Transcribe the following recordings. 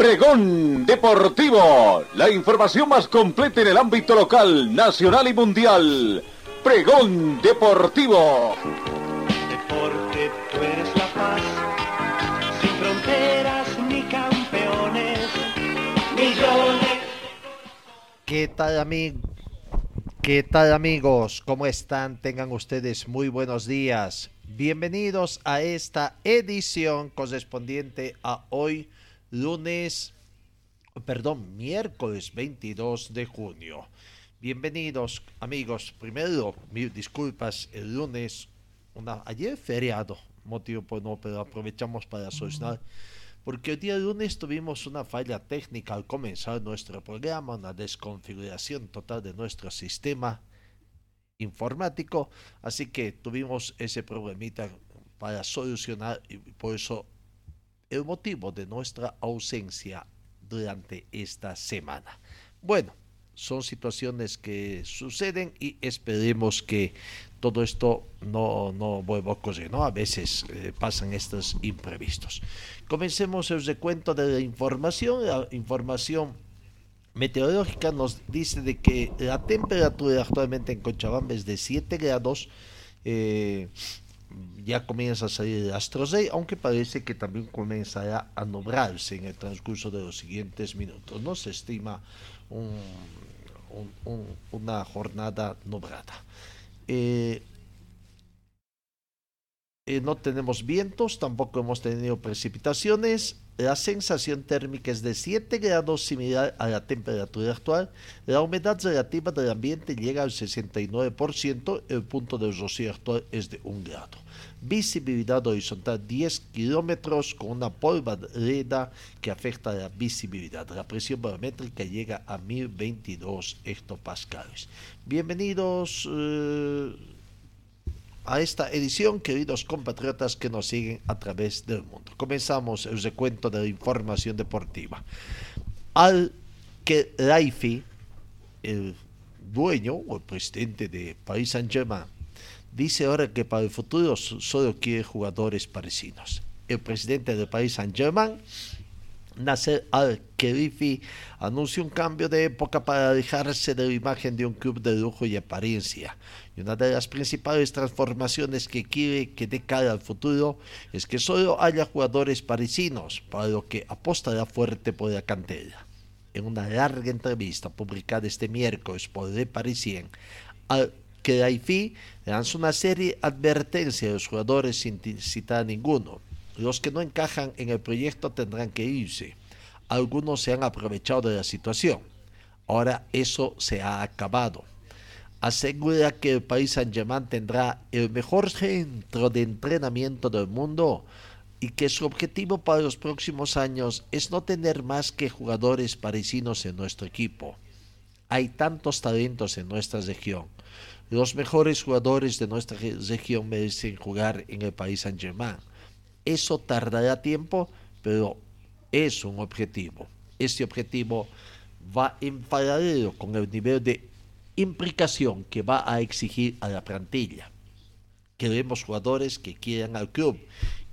Pregón Deportivo, la información más completa en el ámbito local, nacional y mundial. Pregón Deportivo. Deporte, tú eres la paz, sin fronteras ni campeones, millones. ¿Qué tal, amigos? ¿Qué tal, amigos? ¿Cómo están? Tengan ustedes muy buenos días. Bienvenidos a esta edición correspondiente a hoy lunes, perdón, miércoles 22 de junio. Bienvenidos amigos. Primero, mil disculpas, el lunes, una, ayer feriado, motivo por no, pero aprovechamos para solucionar. Porque el día lunes tuvimos una falla técnica al comenzar nuestro programa, una desconfiguración total de nuestro sistema informático, así que tuvimos ese problemita para solucionar y por eso el motivo de nuestra ausencia durante esta semana. Bueno, son situaciones que suceden y esperemos que todo esto no, no vuelva a ocurrir, ¿no? A veces eh, pasan estos imprevistos. Comencemos el recuento de la información. La información meteorológica nos dice de que la temperatura actualmente en Cochabamba es de 7 grados. Eh, ya comienza a salir el astro aunque parece que también comenzará a nublarse en el transcurso de los siguientes minutos. No se estima una jornada nublada. Eh, eh, no tenemos vientos, tampoco hemos tenido precipitaciones la sensación térmica es de 7 grados similar a la temperatura actual. La humedad relativa del ambiente llega al 69%. El punto de rocío actual es de 1 grado. Visibilidad horizontal 10 kilómetros con una polvareda que afecta la visibilidad. La presión barométrica llega a 1022 hectopascales. Bienvenidos. Eh, a esta edición, queridos compatriotas que nos siguen a través del mundo. Comenzamos el recuento de la información deportiva. Al que Laifi, el dueño o el presidente de Paris Saint-Germain, dice ahora que para el futuro solo quiere jugadores parisinos. El presidente de Paris Saint-Germain Nasser Al-Khelifi anuncia un cambio de época para alejarse de la imagen de un club de lujo y apariencia. Y una de las principales transformaciones que quiere que dé cara al futuro es que solo haya jugadores parisinos, para lo que apostará fuerte por la cantera. En una larga entrevista publicada este miércoles por Le Parisien, Al-Khelifi lanza una serie de advertencias a los jugadores sin citar a ninguno los que no encajan en el proyecto tendrán que irse. Algunos se han aprovechado de la situación. Ahora eso se ha acabado. Asegura que el país Saint-Germain tendrá el mejor centro de entrenamiento del mundo y que su objetivo para los próximos años es no tener más que jugadores parisinos en nuestro equipo. Hay tantos talentos en nuestra región. Los mejores jugadores de nuestra región merecen jugar en el país Saint-Germain. Eso tardará tiempo, pero es un objetivo. Este objetivo va en paralelo con el nivel de implicación que va a exigir a la plantilla. Queremos jugadores que quieran al club,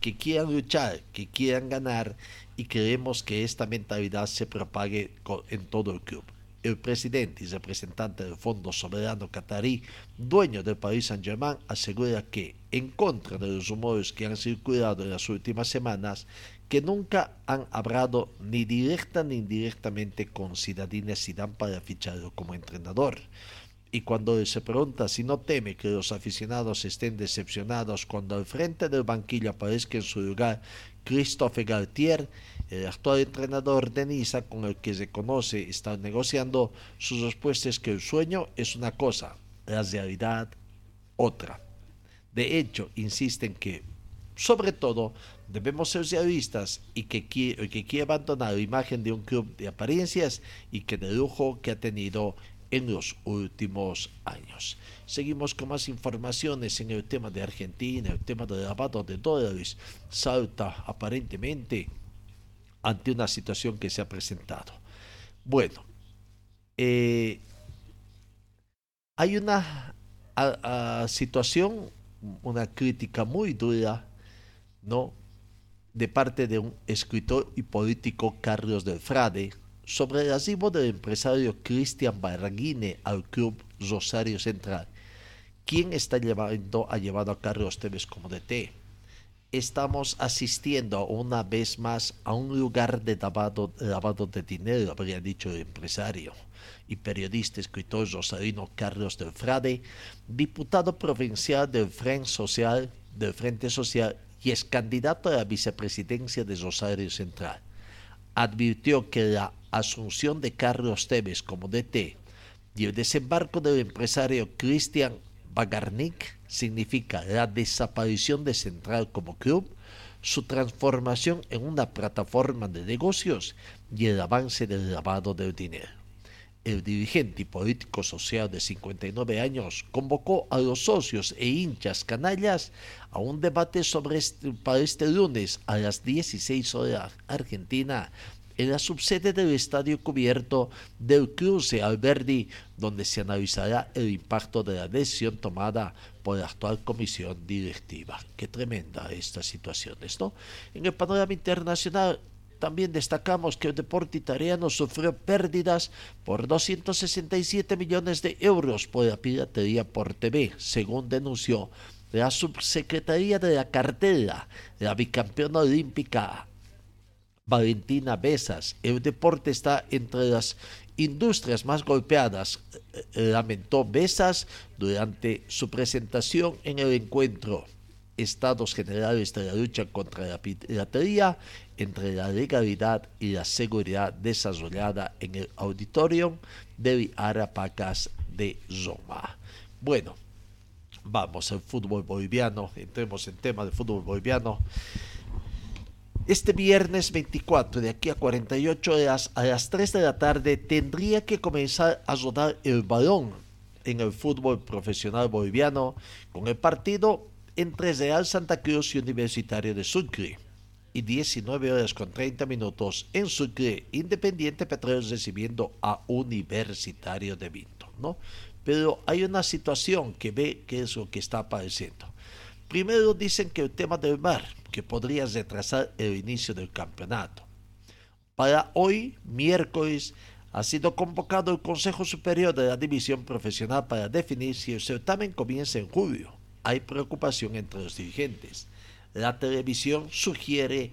que quieran luchar, que quieran ganar y queremos que esta mentalidad se propague en todo el club el presidente y representante del Fondo Soberano Qatarí, dueño del país Saint-Germain, asegura que, en contra de los rumores que han circulado en las últimas semanas, que nunca han hablado ni directa ni indirectamente con Zinedine Zidane para ficharlo como entrenador. Y cuando se pregunta si no teme que los aficionados estén decepcionados cuando al frente del banquillo aparezca en su lugar Christophe Galtier, el actual entrenador de Niza con el que se conoce está negociando, su respuesta es que el sueño es una cosa, la realidad otra. De hecho, insisten que Sobre todo, debemos ser realistas y que quiere, que abandonar la imagen de un club de apariencias y que de lujo que ha tenido en los últimos años. Seguimos con más informaciones en el tema de Argentina, el tema del lavado de dólares. Salta aparentemente ante una situación que se ha presentado. Bueno, eh, hay una situación, una crítica muy dura, ¿no? De parte de un escritor y político Carlos del Frade sobre el arribo del empresario Cristian Barraguine al club Rosario Central. ¿Quién está llevando, ha llevado a Carlos Tevez como DT? Estamos asistiendo una vez más a un lugar de lavado, de dinero, habría dicho el empresario y periodista escritor rosarino Carlos del Frade, diputado provincial del Frente Social, del Frente Social y es candidato a la vicepresidencia de Rosario Central. Advirtió que la asunción de Carlos Tevez como DT y el desembarco del empresario Cristian Bagarnik significa la desaparición de Central como club, su transformación en una plataforma de negocios y el avance del lavado del dinero. El dirigente y político social de 59 años convocó a los socios e hinchas canallas a un debate sobre este, para este lunes a las 16 horas Argentina en la subsede del estadio cubierto del Cruce Alberdi, donde se analizará el impacto de la decisión tomada por la actual comisión directiva. Qué tremenda esta situación, ¿no? En el panorama internacional, también destacamos que el deporte italiano sufrió pérdidas por 267 millones de euros por la piratería por TV, según denunció la subsecretaría de la cartera, la bicampeona olímpica Valentina Besas. El deporte está entre las industrias más golpeadas, eh, eh, lamentó Besas durante su presentación en el encuentro. Estados generales de la lucha contra la piratería entre la legalidad y la seguridad desarrollada en el auditorio de Arapacas de Roma. Bueno, vamos al fútbol boliviano, entremos en tema de fútbol boliviano. Este viernes 24, de aquí a 48 horas, a las 3 de la tarde, tendría que comenzar a rodar el balón en el fútbol profesional boliviano con el partido entre Real Santa Cruz y Universitario de Sucre. Y 19 horas con 30 minutos en Sucre, Independiente Petróleo recibiendo a Universitario de Vinto, ¿no? Pero hay una situación que ve que es lo que está apareciendo. Primero dicen que el tema del mar, que podría retrasar el inicio del campeonato. Para hoy, miércoles, ha sido convocado el Consejo Superior de la División Profesional para definir si el certamen comienza en julio. Hay preocupación entre los dirigentes. La televisión sugiere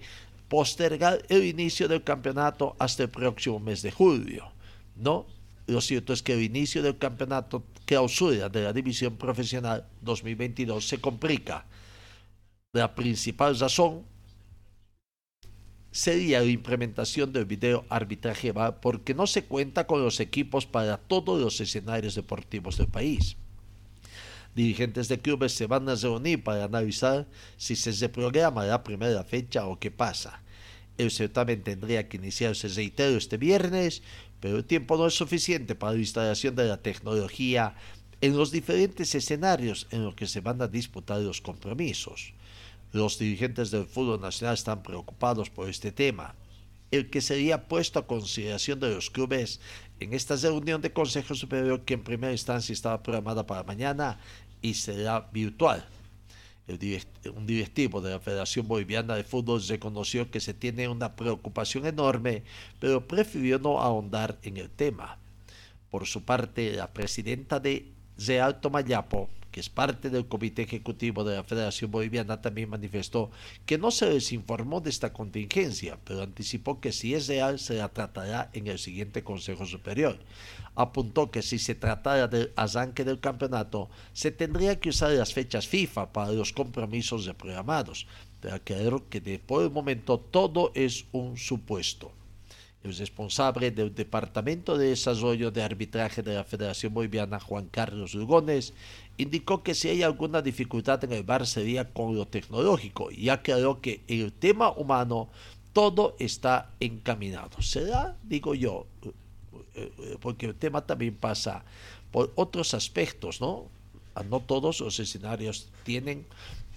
postergar el inicio del campeonato hasta el próximo mes de julio. No, lo cierto es que el inicio del campeonato clausura de la división profesional 2022 se complica. La principal razón sería la implementación del video arbitraje porque no se cuenta con los equipos para todos los escenarios deportivos del país. Dirigentes de clubes se van a reunir para analizar si se reprograma la primera fecha o qué pasa. El certamen tendría que iniciarse, reitero, este viernes, pero el tiempo no es suficiente para la instalación de la tecnología en los diferentes escenarios en los que se van a disputar los compromisos. Los dirigentes del fútbol nacional están preocupados por este tema, el que sería puesto a consideración de los clubes en esta reunión de Consejo Superior que en primera instancia estaba programada para mañana y será virtual un directivo de la Federación Boliviana de Fútbol reconoció que se tiene una preocupación enorme, pero prefirió no ahondar en el tema. Por su parte, la presidenta de Real Tomayapo, que es parte del comité ejecutivo de la Federación Boliviana, también manifestó que no se les informó de esta contingencia, pero anticipó que si es real se la tratará en el siguiente Consejo Superior. Apuntó que si se tratara del arranque del campeonato, se tendría que usar las fechas FIFA para los compromisos reprogramados, pero aclaró que de por el momento todo es un supuesto. El responsable del Departamento de Desarrollo de Arbitraje de la Federación Boliviana, Juan Carlos Lugones, indicó que si hay alguna dificultad en el VAR sería con lo tecnológico y aclaró que el tema humano todo está encaminado. ¿Será? Digo yo, eh, eh, porque el tema también pasa por otros aspectos, ¿no? Ah, no todos los escenarios tienen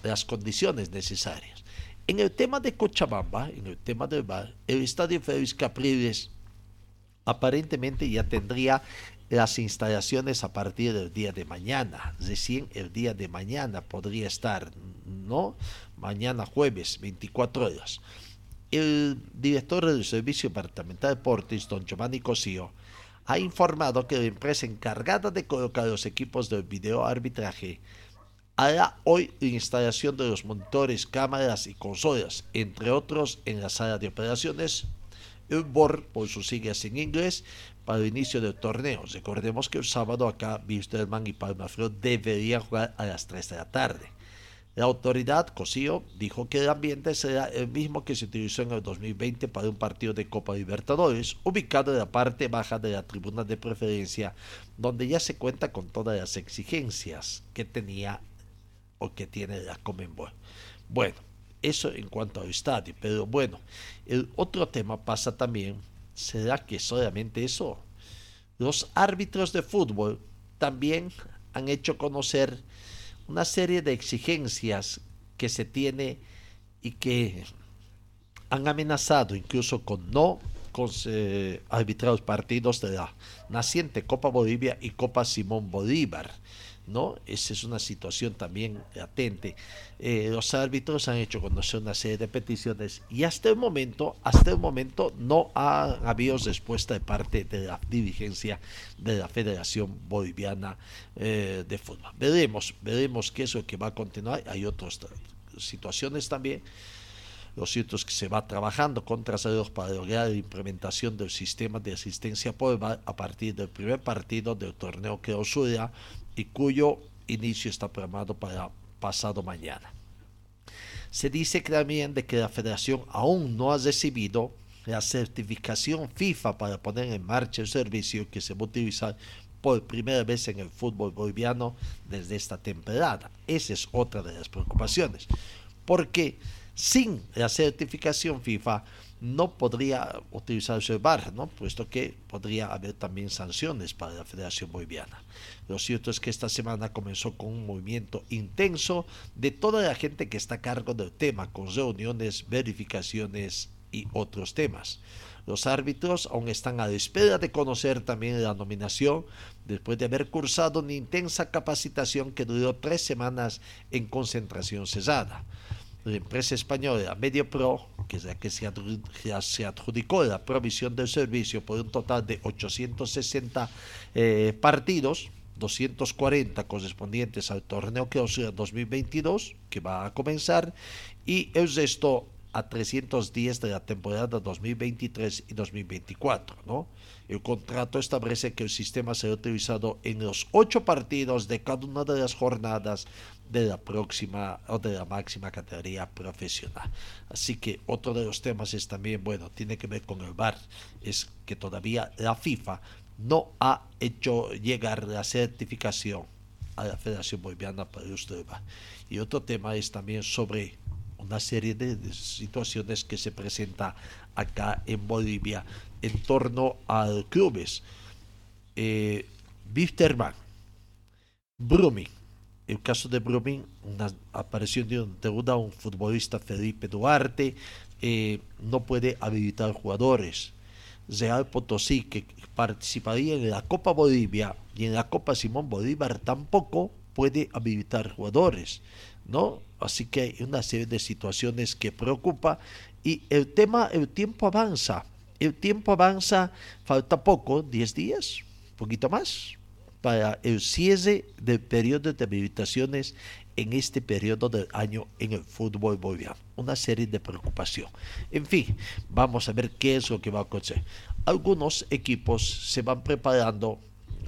las condiciones necesarias. En el tema de Cochabamba, en el tema del bar, el estadio Félix Capriles aparentemente ya tendría las instalaciones a partir del día de mañana. Recién el día de mañana podría estar, ¿no? Mañana jueves, 24 horas. El director del Servicio Departamental de Deportes, don Giovanni Cosío, ha informado que la empresa encargada de colocar los equipos de video arbitraje hará hoy la instalación de los monitores, cámaras y consolas, entre otros en la sala de operaciones, un BOR por sus siglas en inglés, para el inicio del torneo. Recordemos que el sábado acá Wisterman y Palmaflor deberían jugar a las 3 de la tarde. La autoridad, COSIO, dijo que el ambiente será el mismo que se utilizó en el 2020 para un partido de Copa Libertadores, ubicado en la parte baja de la tribuna de preferencia, donde ya se cuenta con todas las exigencias que tenía o que tiene la Comenbol. Bueno, eso en cuanto al estadio, pero bueno, el otro tema pasa también, ¿será que solamente eso? Los árbitros de fútbol también han hecho conocer una serie de exigencias que se tiene y que han amenazado incluso con no con, eh, arbitrar los partidos de la naciente Copa Bolivia y Copa Simón Bolívar. ¿No? Esa es una situación también latente. Eh, los árbitros han hecho conocer una serie de peticiones y hasta el momento, hasta el momento no ha habido respuesta de parte de la dirigencia de la Federación Boliviana eh, de Fútbol. Veremos, veremos qué es lo que va a continuar. Hay otras situaciones también. Lo cierto es que se va trabajando con traseros para lograr la implementación del sistema de asistencia a partir del primer partido del torneo que clausura y cuyo inicio está programado para pasado mañana. Se dice también de que la federación aún no ha recibido la certificación FIFA para poner en marcha el servicio que se va a utilizar por primera vez en el fútbol boliviano desde esta temporada. Esa es otra de las preocupaciones. Porque sin la certificación FIFA no podría utilizarse el VAR, ¿no? puesto que podría haber también sanciones para la Federación Boliviana. Lo cierto es que esta semana comenzó con un movimiento intenso de toda la gente que está a cargo del tema, con reuniones, verificaciones y otros temas. Los árbitros aún están a la espera de conocer también la nominación después de haber cursado una intensa capacitación que duró tres semanas en concentración cesada la empresa española MediaPro, que es la que se, adjudicó la provisión del servicio por un total de 860 eh, partidos, 240 correspondientes al torneo que sea 2022, que va a comenzar, y el resto a 310 de la temporada 2023 y 2024. ¿no? El contrato establece que el sistema será utilizado en los ocho partidos de cada una de las jornadas de la próxima o de la máxima categoría profesional. Así que otro de los temas es también, bueno, tiene que ver con el VAR, es que todavía la FIFA no ha hecho llegar la certificación a la Federación Boliviana para el uso del VAR. Y otro tema es también sobre una serie de, situaciones que se presenta acá en Bolivia en torno a clubes. Eh, Wisterman, Brumming, el caso de Brumming, una aparición de un, deuda, un futbolista Felipe Duarte, eh, no puede habilitar jugadores. Real Potosí, que participaría en la Copa Bolivia y en la Copa Simón Bolívar, tampoco puede habilitar jugadores, ¿no? Así que hay una serie de situaciones que preocupa y el tema, el tiempo avanza. El tiempo avanza, falta poco, 10 días, poquito más, para el cierre del periodo de habilitaciones en este periodo del año en el fútbol boliviano. Una serie de preocupación. En fin, vamos a ver qué es lo que va a acontecer. Algunos equipos se van preparando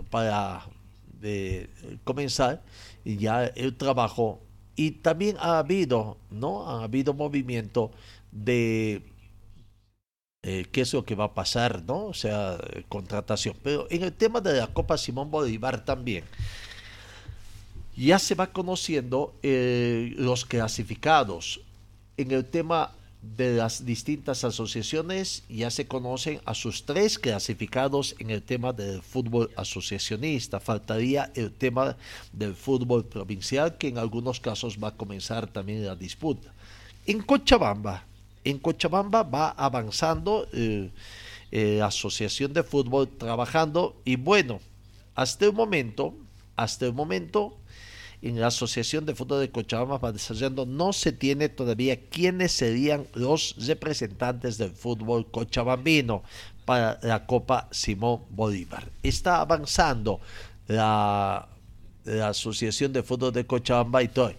para eh, comenzar ya el trabajo y también ha habido, ¿no? Ha habido movimiento de eh, qué es lo que va a pasar, ¿no? O sea, eh, contratación. Pero en el tema de la Copa Simón Bolívar también, ya se va conociendo eh, los clasificados. En el tema de las distintas asociaciones ya se conocen a sus tres clasificados en el tema del fútbol asociacionista. Faltaría el tema del fútbol provincial que en algunos casos va a comenzar también la disputa. En Cochabamba, en Cochabamba va avanzando eh, eh, Asociación de Fútbol trabajando y bueno, hasta el momento, hasta el momento en la Asociación de Fútbol de Cochabamba va desarrollando, no se tiene todavía quiénes serían los representantes del fútbol cochabambino para la Copa Simón Bolívar. Está avanzando la, la Asociación de Fútbol de Cochabamba y todo.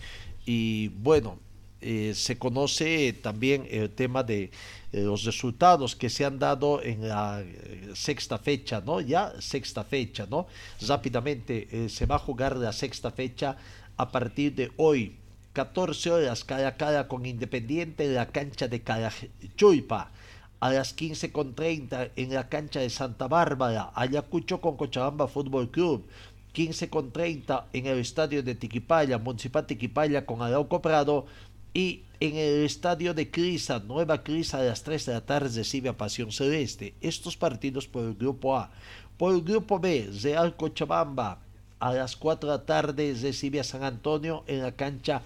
Y bueno, eh, se conoce también el tema de eh, los resultados que se han dado en la eh, sexta fecha, ¿no? Ya sexta fecha, ¿no? Rápidamente se va a jugar la sexta fecha a partir de hoy, 14 horas cara a cara con Independiente en la cancha de Carachuipa. A las 15.30 en la cancha de Santa Bárbara, Ayacucho con Cochabamba Fútbol Club. 15.30 en el estadio de Tiquipaya, Municipal Tiquipaya con Arauco Prado y en el estadio de Crisa, Nueva Crisa, a las 3 de la tarde recibe a Pasión Celeste. Estos partidos por el grupo A. Por el grupo B, Real Cochabamba, a las 4 de la tarde recibe a San Antonio en la cancha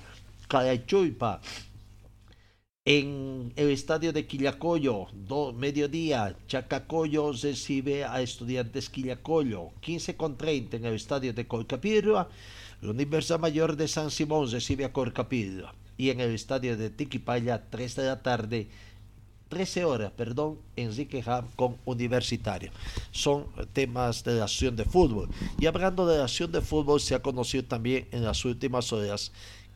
Carachuipa. En el estadio de Quillacoyo, do, mediodía, Chacacoyo recibe a Estudiantes Quillacoyo. 15 con 30 en el estadio de Colcapirra. La Universidad Mayor de San Simón recibe a Colcapirra y en el estadio de Tiquipaya, 3 de la tarde, 13 horas, perdón, Enrique Ham con Universitario. Son temas de la acción de fútbol. Y hablando de la acción de fútbol, se ha conocido también en las últimas horas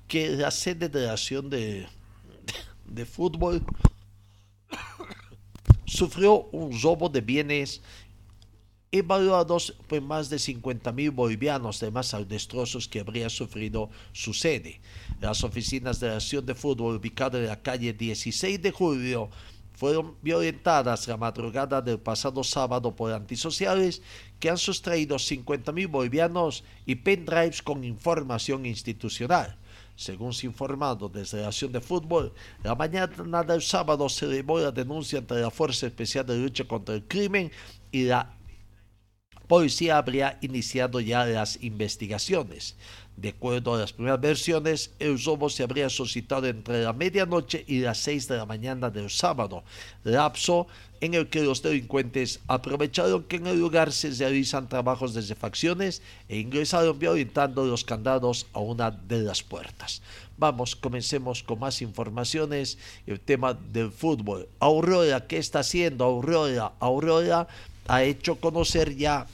que la sede de la acción de, de fútbol sufrió un robo de bienes evaluados por más de 50 mil bolivianos de más destrozos que habría sufrido su sede. Las oficinas de la acción de fútbol ubicadas en la calle 16 de julio fueron violentadas la madrugada del pasado sábado por antisociales que han sustraído 50 mil bolivianos y pendrives con información institucional. Según se informado desde la acción de fútbol, la mañana del sábado se elevó la denuncia ante la Fuerza Especial de Lucha contra el Crimen y la policía habría iniciado ya las investigaciones. De acuerdo a las primeras versiones, el robo se habría suscitado entre la medianoche y las 6 de la mañana del sábado, lapso en el que los delincuentes aprovecharon que en el lugar se realizan trabajos de refacciones e ingresaron violentando los candados a una de las puertas. Vamos, comencemos con más informaciones. El tema del fútbol. Aurora, ¿qué está haciendo Aurora? Aurora ha hecho conocer ya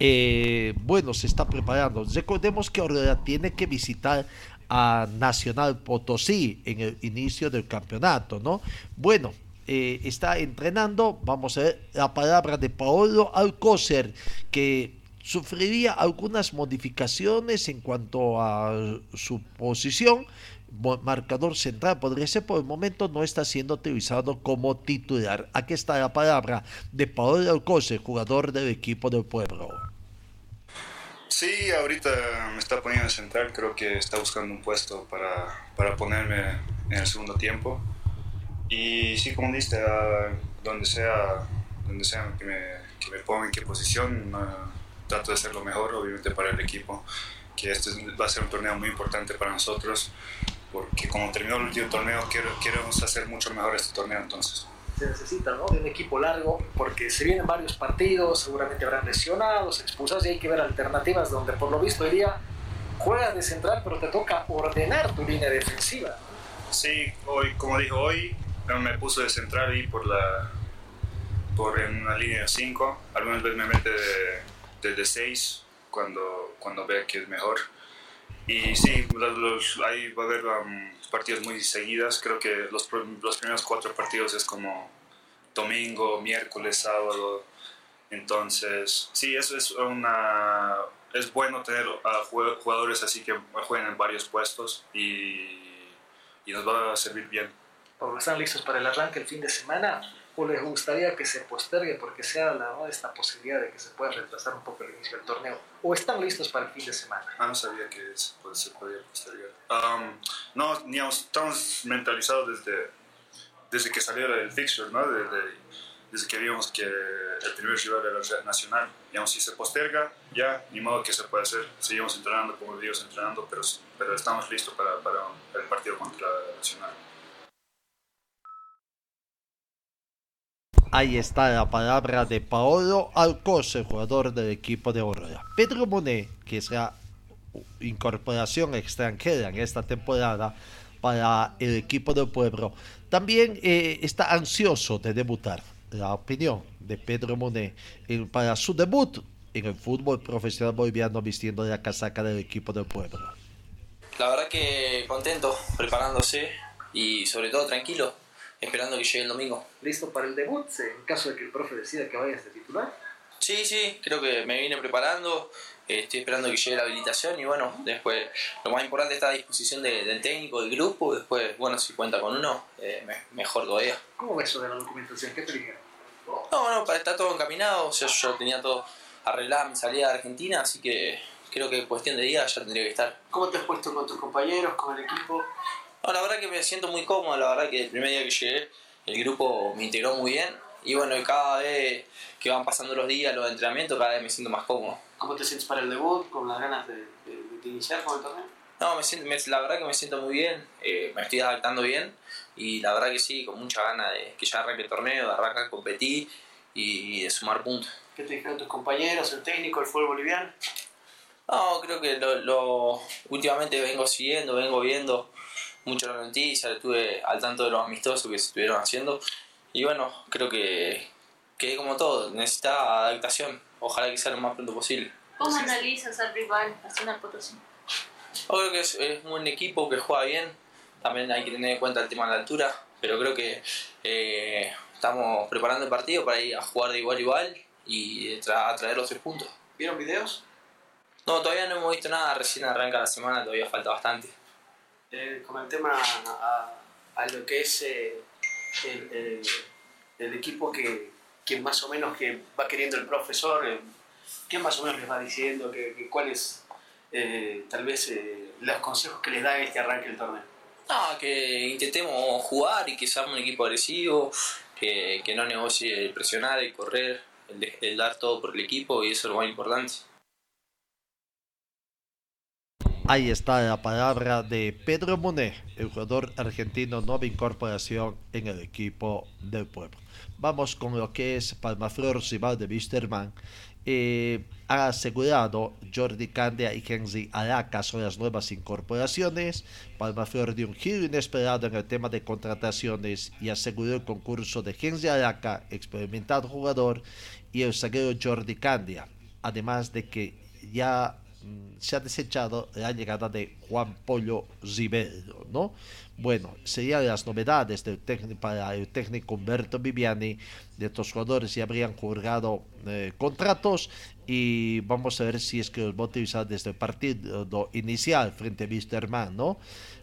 eh, bueno, se está preparando. Recordemos que ahora tiene que visitar a Nacional Potosí en el inicio del campeonato, ¿no? Bueno, eh, está entrenando, vamos a ver la palabra de Paolo Alcócer, que sufriría algunas modificaciones en cuanto a su posición, marcador central podría ser por el momento no está siendo utilizado como titular. Aquí está la palabra de Paolo Alcócer, jugador del equipo del pueblo. Sí, ahorita me está poniendo en central, creo que está buscando un puesto para, para ponerme en el segundo tiempo. Y sí, como diste, donde sea, donde sea que, me, que me ponga en qué posición, trato de hacer lo mejor, obviamente, para el equipo. Que este va a ser un torneo muy importante para nosotros, porque como terminó el último torneo, quiero, queremos hacer mucho mejor este torneo entonces se necesita ¿no? de un equipo largo, porque se vienen varios partidos, seguramente habrán lesionados, expulsados, y hay que ver alternativas donde por lo visto día juegas de central, pero te toca ordenar tu línea defensiva. Sí, hoy, como dijo hoy, me puso de central y por la por en una línea de 5, algunas veces me mete desde 6 cuando, cuando ve que es mejor. Y sí, los, ahí va a haber um, partidos muy seguidas. Creo que los, los primeros cuatro partidos es como domingo, miércoles, sábado. Entonces, sí, eso es una... Es bueno tener a jugadores así que jueguen en varios puestos y, y nos va a servir bien. Están listos para el arranque el fin de semana. O les gustaría que se postergue porque ¿no? esta posibilidad de que se pueda retrasar un poco el inicio del torneo? ¿O están listos para el fin de semana? Ah, no sabía que se, puede- se podía postergar. Um, no, digamos, estamos mentalizados desde, desde que salió el fixture, ¿no? Desde, desde que vimos que el primer rival era Nacional. Digamos, si se posterga, ya, ni modo que se puede hacer. Seguimos entrenando como Dios entrenando, pero, pero estamos listos para, para el partido contra Nacional. Ahí está la palabra de Paolo Alcos, el jugador del equipo de Aurora. Pedro Monet, que es la incorporación extranjera en esta temporada para el equipo del pueblo, también eh, está ansioso de debutar. La opinión de Pedro Monet en- para su debut en el fútbol profesional boliviano vistiendo la casaca del equipo del pueblo. La verdad que contento, preparándose y sobre todo tranquilo, esperando que llegue el domingo. ¿Listo para el debut en caso de que el profe decida que vayas de titular? Sí, sí, creo que me vine preparando, eh, estoy esperando que llegue la habilitación y bueno, después lo más importante está a disposición de- del técnico, del grupo, después, bueno, si cuenta con uno, eh, me- mejor todavía. ¿Cómo ves eso de la documentación? ¿Qué te dijeron? No, bueno, para estar todo encaminado, o sea, yo tenía todo arreglado mi salida de Argentina, así que creo que en cuestión de días ya tendría que estar. ¿Cómo te has puesto con tus compañeros, con el equipo? No, la verdad que me siento muy cómodo, la verdad que el primer día que llegué el grupo me integró muy bien y bueno, y cada vez que van pasando los días, los entrenamientos, cada vez me siento más cómodo. ¿Cómo te sientes para el debut? ¿Con las ganas de, de- de iniciar con el torneo? No, me siento, me- la verdad que me siento muy bien, eh, me estoy adaptando bien y la verdad que sí, con mucha ganas de que ya arranque el torneo, de arrancar competir y, de sumar puntos. ¿Qué te dijeron tus compañeros, el técnico, el fútbol boliviano? No, creo que lo, lo- últimamente vengo siguiendo, vengo viendo mucho la noticia, estuve al tanto de los amistosos que se estuvieron haciendo y bueno, creo que, que como todo, necesita adaptación, ojalá que sea lo más pronto posible. ¿Cómo analizas al rival Nacional Potosí? Yo creo que es, es un buen equipo que juega bien, también hay que tener en cuenta el tema de la altura, pero creo que eh, estamos preparando el partido para ir a jugar de igual a igual y tra- a traer los tres puntos. ¿Vieron videos? No, todavía no hemos visto nada, recién arranca la semana, todavía falta bastante. Eh, con el tema a, a lo que es eh, el, el- equipo que, que más o menos que va queriendo el profesor, eh, ¿qué más o menos les va diciendo? ¿Qué, qué- ¿Cuáles eh, tal vez eh, los consejos que les da en este arranque del torneo? No, que intentemos jugar y que seamos un equipo agresivo, que, que no negocie el presionar, el correr, el, el dar todo por el equipo y eso es lo más importante. Ahí está la palabra de Pedro Monet, el jugador argentino nueva incorporación en el equipo del pueblo. Vamos con lo que es Palmaflor rival de Wisterman. Eh, ha asegurado Jordi Candia y Kenzi Araca son las nuevas incorporaciones. Palmaflor dio un giro inesperado en el tema de contrataciones y aseguró el concurso de Kenzi Araca, experimentado jugador, y el zaguero Jordi Candia. Además de que ya se ha desechado la llegada de Juan Pollo Rivero, ¿no? Bueno, serían las novedades del para el técnico Humberto Viviani. De estos jugadores ya habrían juzgado eh, contratos y vamos a ver si es que los va a utilizar desde el partido inicial frente a Wisterman, ¿no?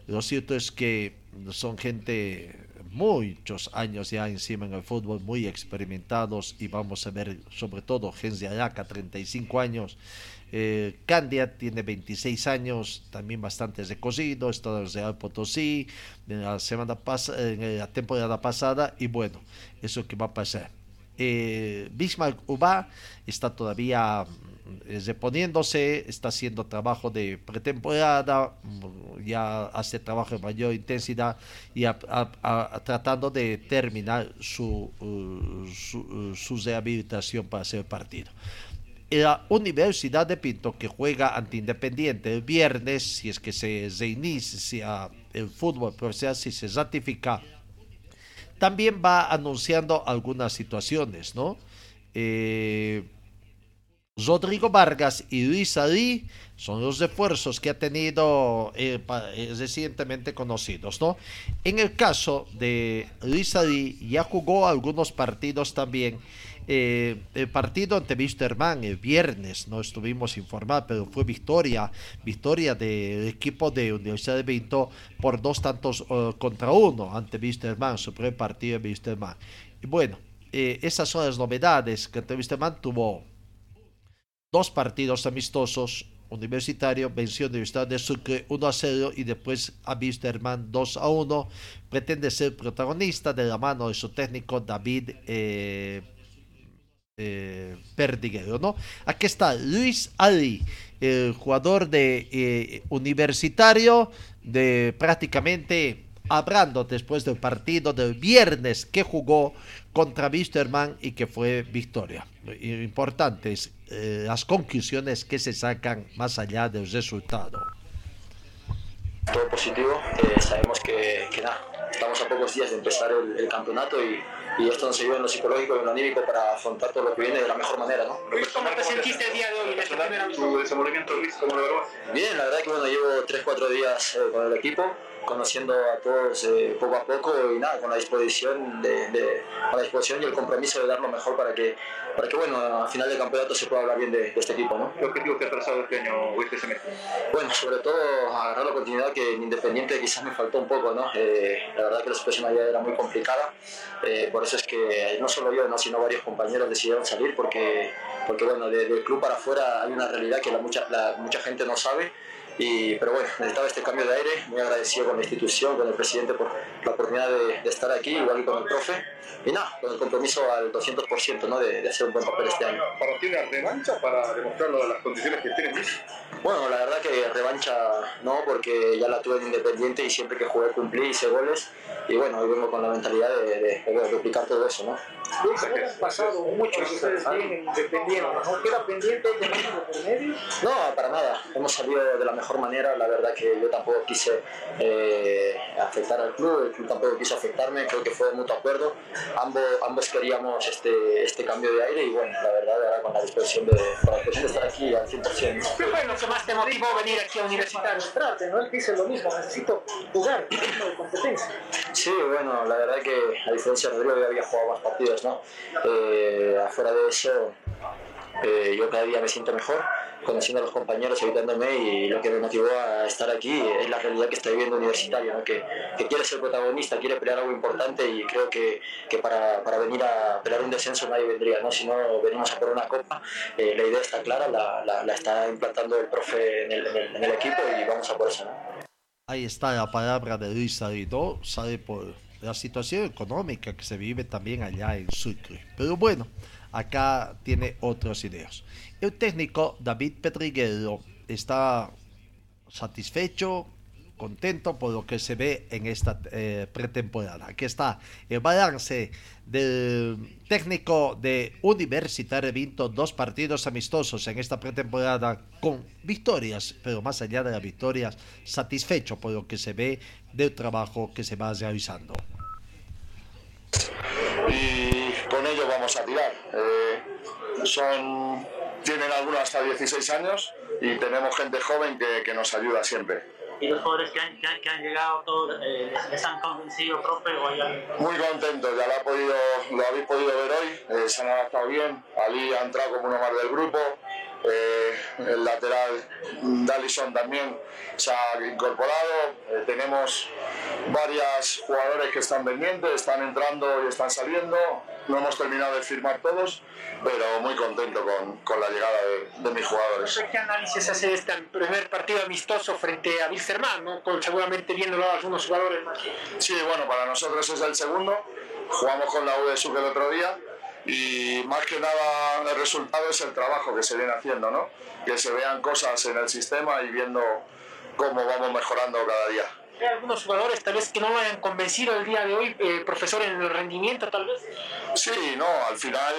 Lo cierto es que son gente muchos años ya encima en el fútbol, muy experimentados y vamos a ver sobre todo Gensi Araca, 35 años, eh, Candia tiene 26 años, también bastante recorrido, está el Real Potosí en la semana pasada, en la temporada pasada y bueno, eso que va a pasar. Eh, Bismarck Uba está todavía mm, eh, reponiéndose, está haciendo trabajo de pretemporada, mm, ya hace trabajo de mayor intensidad y tratando de terminar su, uh, su, uh, su rehabilitación para hacer partido la Universidad de Pinto que juega ante Independiente el viernes, si es que se reinicia el fútbol profesional, si se ratifica, también va anunciando algunas situaciones, ¿no? Eh, Rodrigo Vargas y Luis Adí son los refuerzos que ha tenido eh, eh, recientemente conocidos, ¿no? En el caso de Luis Adí, ya jugó algunos partidos también. Eh, el partido ante Wisterman el viernes, no estuvimos informados, pero fue victoria, victoria del equipo de Universidad de Vinto por dos tantos eh, contra uno ante Wisterman, su primer partido de Wisterman. Y bueno, eh, esas son las novedades que Wisterman tuvo dos partidos amistosos. Universitario venció a Universidad de Sucre 1 a 0 y después a Wisterman 2 a 1. Pretende ser protagonista de la mano de su técnico David eh, eh, Perdiguero, ¿no? Aquí está Luis Ali, el jugador de eh, Universitario, de prácticamente hablando después del partido del viernes que jugó contra Wisterman y que fue victoria. Importantes eh, las conclusiones que se sacan más allá del resultado. Todo positivo, eh, sabemos que, estamos a pocos días de empezar el campeonato y, y, esto nos ayuda en lo psicológico y en lo anímico para afrontar todo lo que viene de la mejor manera. ¿no? Luis, ¿cómo te sentiste el día de hoy en este primer ¿Tu desenvolvimiento, Luis, cómo lo evaluas? Bien, la verdad que bueno, llevo 3-4 días eh, con el equipo conociendo a todos eh, poco a poco y nada, con la disposición de, de, la disposición y el compromiso de dar lo mejor para que, para que bueno, al final del campeonato se pueda hablar bien de, de este equipo. ¿no? ¿Qué objetivo te ha trazado este año o este semestre? Bueno, sobre todo agarrar la continuidad que en Independiente quizás me faltó un poco, ¿no? Eh, la verdad que la situación allá era muy complicada, eh, por eso es que no solo yo, ¿no? sino varios compañeros decidieron salir porque, porque bueno, de, del club para afuera hay una realidad que la mucha, la, mucha gente no sabe y, pero bueno, necesitaba este cambio de aire, muy agradecido con la institución, con el presidente por la oportunidad de, de estar aquí, igual que con el profe. Y nada, con el compromiso al 200% ¿no? de, de, hacer un buen papel este año. ¿Para ti una revancha para demostrar las condiciones que tienes? Bueno, la verdad que revancha no, porque ya la tuve en Independiente y siempre que jugué cumplí, hice goles. Y bueno, hoy vengo con la mentalidad de, de, de duplicar todo eso, ¿no? Han pasado muchos ustedes bien en Independiente, ¿no? ¿Queda pendiente de por medio? No, para nada. Hemos salido de la mejor manera. La verdad que yo tampoco quise eh, afectar al club, el club tampoco quiso afectarme. Creo que fue de mutuo acuerdo. Ambos, ambos queríamos este, este cambio de aire y bueno, la verdad, ahora con la disposición de, de estar aquí al 100%. ¿Qué fue lo que más te motivó venir aquí a Universitario? ¿no? Él dice lo mismo, necesito jugar, de competencia. Sí, bueno, la verdad que a diferencia de Rodrigo, ya había jugado más partidos, ¿no? Eh, afuera de eso, eh, yo cada día me siento mejor, conociendo a los compañeros, ayudándome y lo que me motivó a estar aquí es la realidad que está viviendo universitario, ¿no? que, que, quiere ser protagonista, quiere pelear algo importante y creo que, que para, para, venir a pelear un descenso nadie vendría, ¿no? si no venimos a por una copa, eh, la idea está clara, la, la, la, está implantando el profe en el, en el, en el equipo y vamos a por eso. ¿no? Ahí está la palabra de Luis Sabido, sabe por la situación económica que se vive también allá en Sucre. Pero bueno, acá tiene otras ideas. El técnico David Pedriguero está satisfecho, contento por lo que se ve en esta eh, pretemporada. Aquí está el balance del técnico de Universitario Vinto, dos partidos amistosos en esta pretemporada con victorias, pero más allá de las victorias, satisfecho por lo que se ve del trabajo que se va realizando. Con ello vamos a tirar. Eh, son, tienen algunos hasta 16 años y tenemos gente joven que, que nos ayuda siempre y los jugadores que han, que han, que han llegado todos eh, les han convencido, profe? O ya... Muy contento, ya lo, ha podido, lo habéis podido ver hoy, eh, se han adaptado bien, Ali ha entrado como uno más del grupo, eh, el lateral Dallison también se ha incorporado, eh, tenemos varios jugadores que están pendientes, están entrando y están saliendo, no hemos terminado de firmar todos, pero muy contento con, con la llegada de, de, mis jugadores. ¿Qué análisis hace de este primer partido amistoso frente a Wilstermann, ¿no? con seguramente viéndolo algunos jugadores más? Sí, bueno, para nosotros es el segundo, jugamos con la U de el otro día, y más que nada el resultado es el trabajo que se viene haciendo, ¿no? Que se vean cosas en el sistema y viendo cómo vamos mejorando cada día. ¿Hay algunos jugadores tal vez que no lo hayan convencido el día de hoy, eh, profesor, en el rendimiento tal vez? Sí, no, al final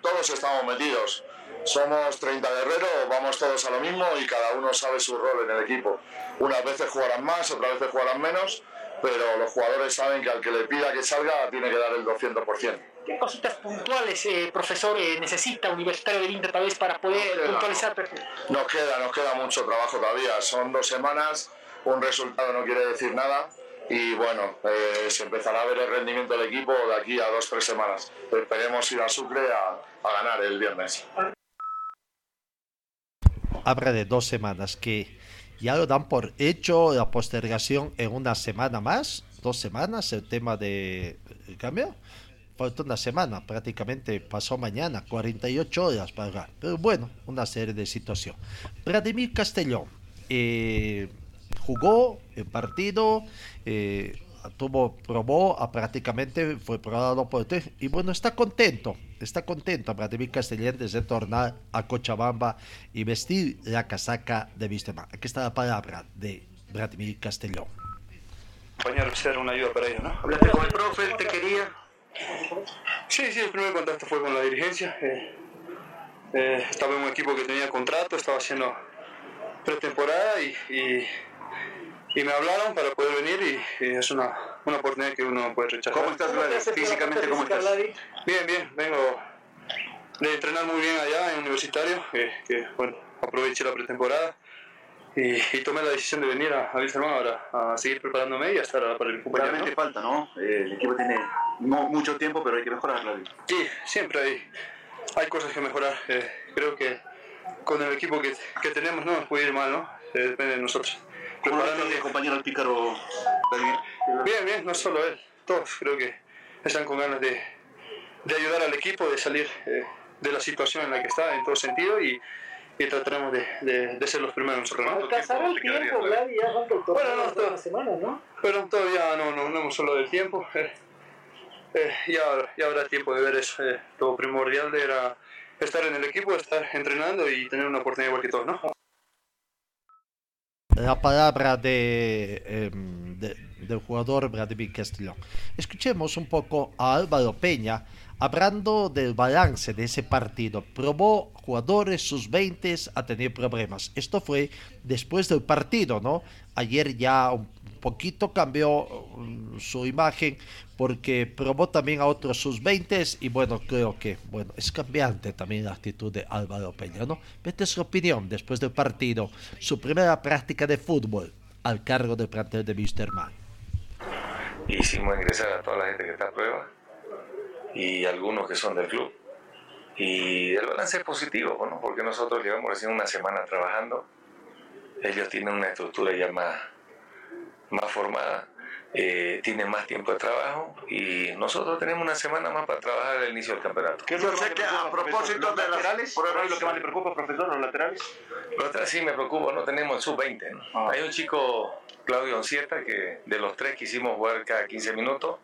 todos estamos metidos. Somos 30 guerreros, vamos todos a lo mismo y cada uno sabe su rol en el equipo. Unas veces jugarán más, otras veces jugarán menos, pero los jugadores saben que al que le pida que salga tiene que dar el 200%. ¿Qué cositas puntuales, eh, profesor, eh, necesita Universitario de Vinta tal vez para poder nos puntualizar? Nos queda, nos queda mucho trabajo todavía. Son dos semanas, un resultado no quiere decir nada y bueno, eh, se empezará a ver el rendimiento del equipo de aquí a dos tres semanas. Esperemos ir a Sucre a, a ganar el viernes. Habla de dos semanas que ya lo dan por hecho la postergación en una semana más, dos semanas, el tema de el cambio falta una semana, prácticamente pasó mañana, 48 horas para jugar. Pero bueno, una serie de situaciones. Vladimir Castellón eh, jugó el partido, eh, tuvo, probó, a prácticamente fue probado por usted. Y bueno, está contento, está contento Vladimir Castellón de retornar a Cochabamba y vestir la casaca de Wisterman. Aquí está la palabra de Vladimir Castellón. Compañero, ser una ayuda para ellos, ¿no? Hablaste con el profe, él te quería. Sí, sí, el primer contacto fue con la dirigencia. Eh, eh, estaba en un equipo que tenía contrato, estaba haciendo pretemporada y, y, y me hablaron para poder venir y, y es una, una oportunidad que uno no puede rechazar. ¿Cómo estás, Vladi? Físicamente, ¿cómo estás? Bien, bien, vengo de entrenar muy bien allá en Universitario, que, que, bueno, aproveché la pretemporada y, y tomé la decisión de venir a, a Wilstermann ahora a seguir preparándome y a estar para el compañero. Realmente ¿no? falta, ¿no? Eh, el equipo tiene no mucho tiempo, pero hay que mejorar, Vladi. Sí, siempre hay, hay cosas que mejorar. Eh, creo que con el equipo que, que tenemos no nos puede ir mal, ¿no? Eh, depende de nosotros. ¿Cómo lo ves, compañero el pícaro Vladimir? Bien, bien, no solo él, todos creo que están con ganas de, de ayudar al equipo, de salir eh, de la situación en la que está en todo sentido y, y trataremos de, de, de ser los primeros nosotros. ¿no? Alcanzará el tiempo, Vladi, ya falta el Bueno, no, de todo- una semana, ¿no? Pero todavía no, no, no hemos hablado del tiempo. eh, eh, ya, ya habrá tiempo de ver eso. eh, lo primordial era estar en el equipo, estar entrenando y tener una oportunidad igual que todos, ¿no? La palabra de, em, de- del jugador Vladimir Castellón. Escuchemos un poco a Álvaro Peña hablando del balance de ese partido. Probó jugadores sus 20 a tener problemas. Esto fue después del partido, ¿no? Ayer ya poquito cambió mm, su imagen porque probó también a otros sus 20 y bueno, creo que bueno, es cambiante también la actitud de Álvaro Peña, ¿no? Vete su opinión después del partido, su primera práctica de fútbol al cargo del plantel de Wisterman. Hicimos ingresar a toda la gente que está a prueba y algunos que son del club. Y el balance es positivo, ¿no? porque nosotros llevamos recién una semana trabajando. Ellos tienen una estructura ya más formada, eh, tienen más tiempo de trabajo y nosotros tenemos una semana más para trabajar al inicio del campeonato. ¿Qué es lo que más le preocupa, profesor? ¿Los laterales? ¿Por ahí lo que más le preocupa, profesor, los laterales? Los atrás sí me preocupa, no tenemos el sub-20. ¿no? Hay un chico, Claudio Ancieta, que de los tres quisimos jugar cada 15 minutos,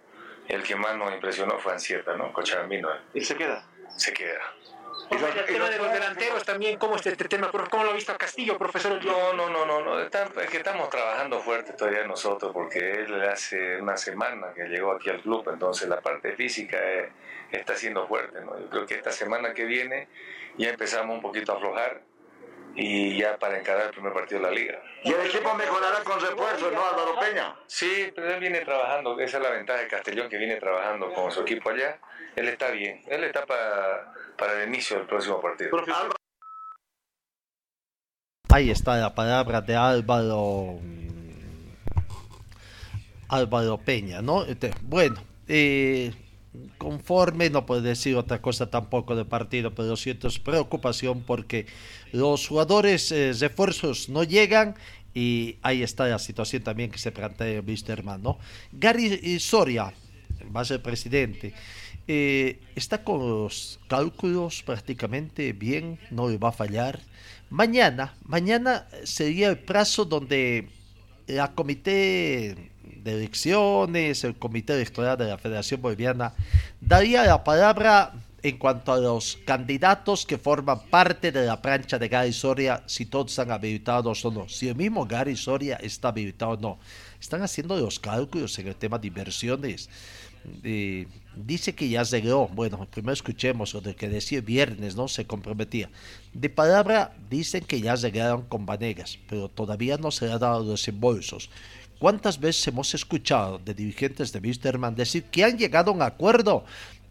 el que más nos impresionó fue Ancieta, ¿no? Cochabambino. ¿Y se queda? Se queda. El tema de los delanteros también, ¿cómo está este tema? ¿Cómo lo ha visto Castillo, profesor? No, no, no, no, no. es que estamos trabajando fuerte todavía nosotros, porque él hace una semana que llegó aquí al club, entonces la parte física eh, está siendo fuerte, ¿no? Yo creo que esta semana que viene ya empezamos un poquito a aflojar y ya para encarar el primer partido de la liga. Y el equipo mejorará con refuerzos, ¿no, Álvaro Peña? Sí, pero él viene trabajando, esa es la ventaja de Castellón, que viene trabajando con su equipo allá. Él está bien, él está para, para el inicio del próximo partido. Ahí está la palabra de Álvaro Álvaro Peña, ¿no? Este, bueno, eh, conforme, no puedo decir otra cosa tampoco del partido, pero siento preocupación porque los jugadores eh, refuerzos no llegan y ahí está la situación también que se plantea Wisterman, ¿no? Gary Soria va a ser presidente. eh, está con los cálculos prácticamente bien, no le va a fallar. Mañana, mañana sería el plazo donde la comité de elecciones, el comité electoral de la Federación Boliviana, daría la palabra en cuanto a los candidatos que forman parte de la plancha de Gary Soria, si todos están habilitados o no. Si el mismo Gary Soria está habilitado o no. Están haciendo los cálculos en el tema de inversiones. Eh, dice que ya llegó. Bueno, primero escuchemos lo de que decía viernes, ¿no? Se comprometía. De palabra dicen que ya llegaron con Vanegas, pero todavía no se le han dado los embolsos. ¿Cuántas veces hemos escuchado de dirigentes de Wisterman decir que han llegado a un acuerdo,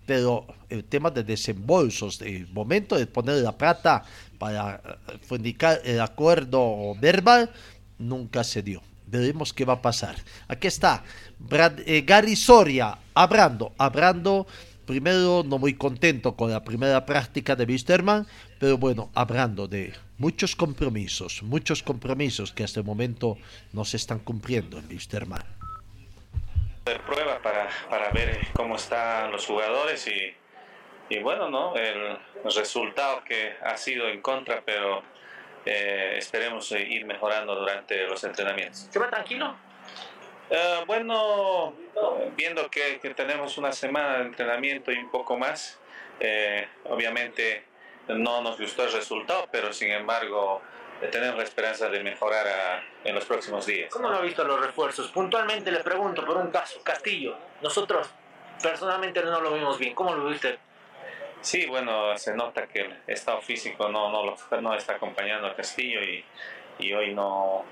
pero el tema de desembolsos, el momento de poner la plata para eh, indicar el acuerdo verbal, nunca se dio. Veremos qué va a pasar. Aquí está eh, Gary Soria hablando, hablando. Primero, no muy contento con la primera práctica de Wisterman, pero bueno, hablando de muchos compromisos, muchos compromisos que hasta el momento no se están cumpliendo en Wisterman. de prueba para, para ver cómo están los jugadores y, y bueno, ¿no? El resultado que ha sido en contra, pero eh, esperemos ir mejorando durante los entrenamientos. ¿Se va tranquilo? Eh, bueno, viendo que, que, tenemos una semana de entrenamiento y un poco más, eh, obviamente no nos gustó el resultado, pero sin embargo tenemos la esperanza de mejorar a, en los próximos días. ¿Cómo lo ha visto los refuerzos? Puntualmente le pregunto por un caso, Castillo. Nosotros personalmente no lo vimos bien. ¿Cómo lo viste? Sí, bueno, se nota que el estado físico no, no, lo, no está acompañando a Castillo y, y hoy no,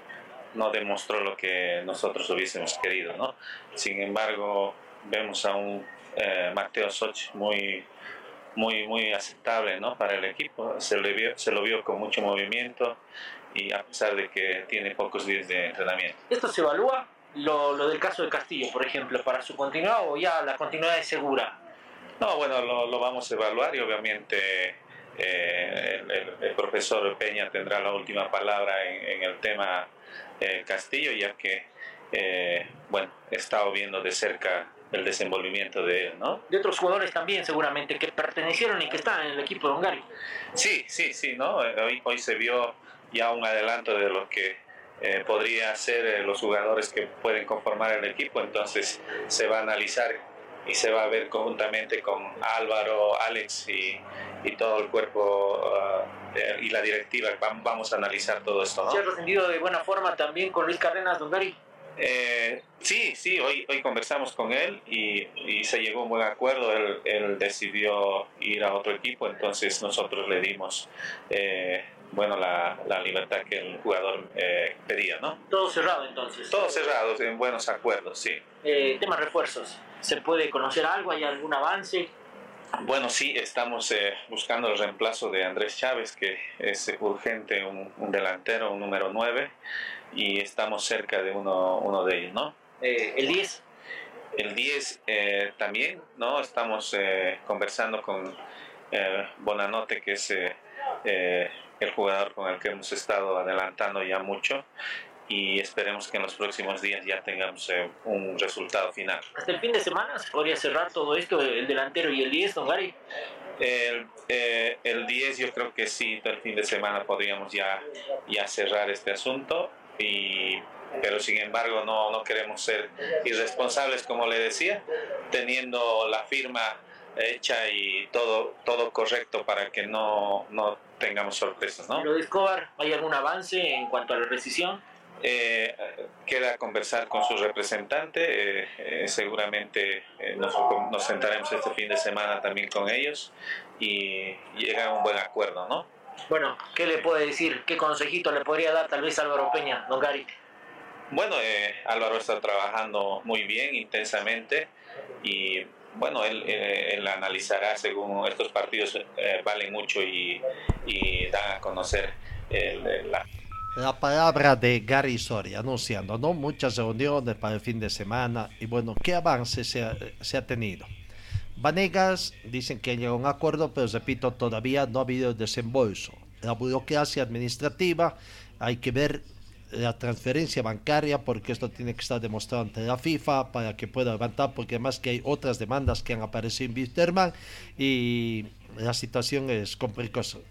no demostró lo que nosotros hubiésemos querido, ¿no? Sin embargo, vemos a un eh, Mateo Soch muy, muy, muy aceptable, ¿no? Para el equipo, se, le vio, se lo vio con mucho movimiento y a pesar de que tiene pocos días de entrenamiento. ¿Esto se evalúa? Lo, lo del caso de Castillo, por ejemplo, para su continuidad o ya la continuidad es segura? No, bueno, lo, lo vamos a evaluar y obviamente eh, el, el, profesor Peña tendrá la última palabra en, en el tema eh, Castillo, ya que, eh, bueno, he estado viendo de cerca el desenvolvimiento de él, ¿no? De otros jugadores también, seguramente, que pertenecieron y que están en el equipo de Hungary. Sí, sí, sí, ¿no? Hoy, hoy se vio ya un adelanto de lo que eh, podría ser los jugadores que pueden conformar el equipo, entonces se va a analizar y se va a ver conjuntamente con Álvaro, Alex y, y todo el cuerpo uh, y la directiva. Vamos a analizar todo esto. ¿no? ¿Se ha respondido de buena forma también con Luis Carrenas Dongari? Eh, sí, sí, hoy, hoy conversamos con él y, y se llegó a un buen acuerdo. Él, él, decidió ir a otro equipo, entonces nosotros le dimos eh, bueno, la, la, libertad que el jugador eh, pedía, ¿no? Todo cerrado entonces. Todo cerrado, en buenos acuerdos, sí. Eh, tema refuerzos. ¿Se puede conocer algo? ¿Hay algún avance? Bueno, sí, estamos eh, buscando el reemplazo de Andrés Chávez, que es urgente, un, un delantero, un número 9, y estamos cerca de uno, uno de ellos, ¿no? Eh, ¿El 10? El 10 eh, también, ¿no? Estamos conversando con Bonanote, que es el jugador con el que hemos estado adelantando ya mucho y esperemos que en los próximos días ya tengamos eh, un resultado final. ¿Hasta el fin de semana se podría cerrar todo esto, el delantero y el 10, don Gary? El, eh, el 10 yo creo que sí, el fin de semana podríamos ya, ya cerrar este asunto, y, pero sin embargo no, no queremos ser irresponsables, como le decía, teniendo la firma hecha y todo, todo correcto para que no, no tengamos sorpresas. ¿no? ¿Lo de Escobar, hay algún avance en cuanto a la rescisión? Eh, queda conversar con su representante, eh, eh, seguramente nos, nos, sentaremos este fin de semana también con ellos y llega a un buen acuerdo, ¿no? Bueno, ¿qué le puede decir? ¿Qué consejito le podría dar tal vez Álvaro Peña, don Gary? Bueno, Álvaro está trabajando muy bien, intensamente y bueno, él, él analizará según estos partidos valen mucho y, y dan a conocer el, la la palabra de Gary Soria anunciando ¿no? muchas reuniones para el fin de semana y bueno, ¿qué avance se ha, tenido? Vanegas dicen que llegó a un acuerdo, pero repito, todavía no ha habido desembolso. La burocracia administrativa, hay que ver la transferencia bancaria porque esto tiene que estar demostrado ante la FIFA para que pueda levantar porque además que hay otras demandas que han aparecido en Wisterman y la situación es complicada.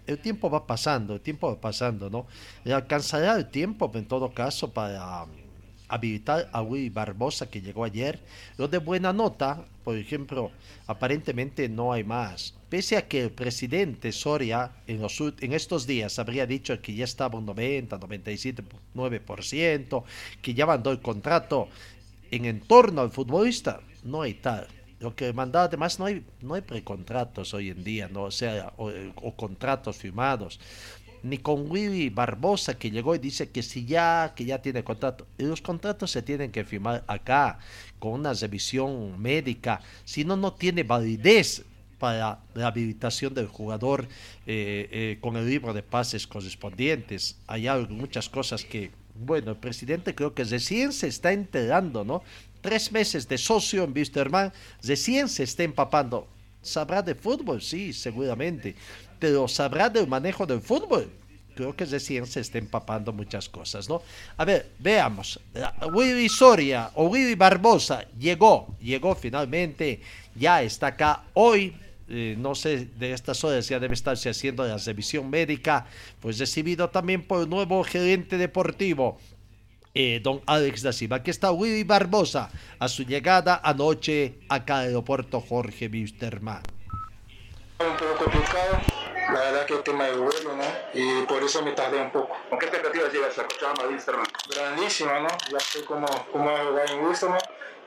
El tiempo va pasando, el tiempo va pasando, ¿no? Le alcanzará el tiempo, en todo caso, para habilitar a Willy Barbosa, que llegó ayer. Lo de buena nota, por ejemplo, aparentemente no hay más. Pese a que el presidente Soria en, estos días habría dicho que ya estaba un 90, 97,9%, que ya mandó el contrato en entorno al futbolista, no hay tal lo que mandaba además no hay no hay precontratos hoy en día no o sea o, contratos firmados. Ni con Willy Barbosa que llegó y dice que si ya que ya tiene contrato. Los contratos se tienen que firmar acá con una revisión médica. Si no no tiene validez para la habilitación del jugador eh, eh, con el libro de pases correspondientes. Hay muchas cosas que bueno, el presidente creo que recién se está enterando, ¿no? Tres meses de socio en Wisterman, recién se está empapando. ¿Sabrá de fútbol? Sí, seguramente. Pero ¿sabrá del manejo del fútbol? creo que recién se está empapando muchas cosas, ¿no? A ver, veamos. Willy Soria o Willy Barbosa llegó, llegó finalmente, ya está acá hoy. eh, no sé, de estas horas ya debe estarse haciendo la revisión médica, pues recibido también por el nuevo gerente deportivo, eh, don Alex da Silva. Aquí está Willy Barbosa a su llegada anoche acá al aeropuerto Jorge Wisterman. un poco complicado, la verdad que el tema del vuelo, ¿no? Y por eso me tardé un poco. ¿Con qué expectativas llegas a Cochabamba, Wilstermann? Grandísima, ¿no? Ya sé cómo, cómo es jugar en Wilstermann.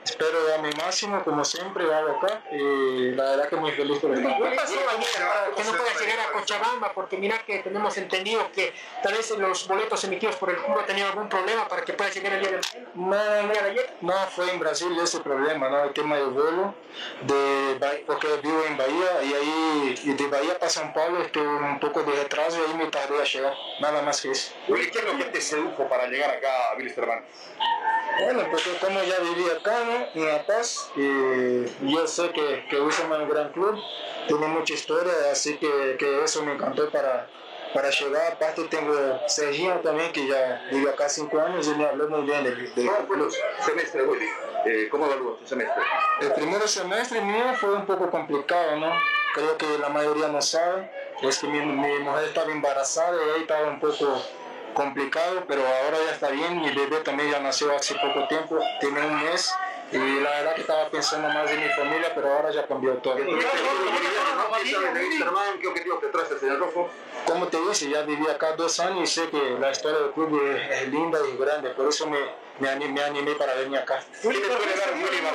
Espero dar mi máximo, como siempre hago acá, y la verdad que muy feliz por estar ¿Qué pasó ayer que no puedas llegar a Cochabamba? Porque mira que tenemos entendido que tal vez los boletos emitidos por el club tenido algún problema para que puedas llegar el día de No, no, no, fue en Brasil ese problema, ¿no? El tema del vuelo, de, porque vivo en Bahía y ahí y de Bahía para São Paulo estuve un poco de retraso y ahí me tardé a llegar, nada más que eso. ¿qué es lo que te sedujo para llegar acá a Wilstermann? Bueno, porque como ya viví acá, ¿no? En La Paz, y yo sé que, que Wilstermann es un gran club, tiene mucha historia, así que, que eso me encantó para, para llegar. Aparte tengo Serginho también, que ya vive acá cinco años y me habló muy bien del, del ¿Cómo fue club. tu semestre, Willy? Eh, ¿Cómo evalúas tu semestre? El primer semestre mío fue un poco complicado, ¿no? Creo que la mayoría no sabe. Es que mi, mi mujer estaba embarazada y ahí estaba un poco complicado, pero ahora ya está bien. Mi bebé también ya nació hace poco tiempo, tiene un mes. Y la verdad que estaba pensando más en mi familia, pero ahora ya cambió todo. ¿Qué sabes de Wilstermann? ¿Qué objetivos te traes el señor Rofo? Como te dice, ya viví acá dos años y sé que la historia del club es, linda y grande, por eso me, me, animé, me animé para venir acá.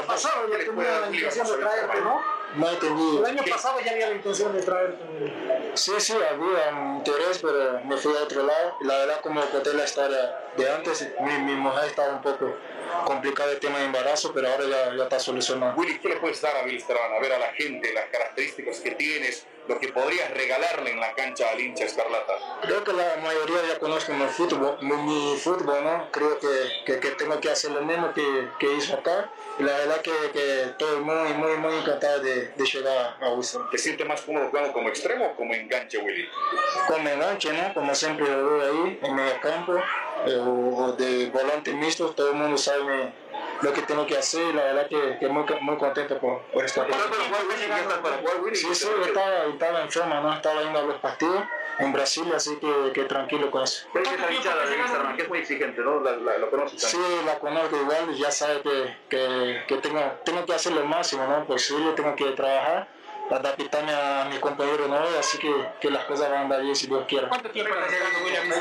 Pasado ¿Qué ya tenía la intención de traerte, ¿no? No he entendido. El año pasado ya había la intención de traerte. Sí, sí, había un interés, pero me fui a otro lado. La verdad, como conté la historia de antes, mi, mi mujer estaba un poco complicada el tema de embarazo, pero ahora ya, ya está solucionado. Willy, ¿qué le puedes dar a Wilstermann? A ver a la gente, las características que tienes, lo que podrías regalarle en la cancha al hincha escarlata. Creo que la mayoría ya conocen mi fútbol, mi, fútbol, ¿no? Creo que, que, que tengo que hacer lo mismo que, que hizo acá. Y la verdad que, que estoy muy, muy, muy encantado de, de llegar a Wilson. ¿Te sientes más cómodo jugando como extremo o como enganche, Willy? Como enganche, ¿no? Como siempre lo veo ahí, en medio campo, eh, o, o de volante mixto, todo el mundo sabe lo que tengo que hacer. y La verdad que, que muy, muy contento por, por estar aquí. Sí, sí, yo estaba, estaba enfermo, ¿no? Estaba yendo a los partidos en Brasil, así que, que tranquilo con eso. Pero es la hinchada de Wilstermann, que es muy exigente, ¿no? La, la- lo conoces Sí, la conozco igual, y ya sabe que, que, que tengo, tengo que hacer lo máximo, ¿no? Posible, tengo que trabajar, adaptarme a mi compañero nuevo, así que, que las cosas van a andar bien si Dios quiere. ¿Cuánto tiempo estás llegando, William?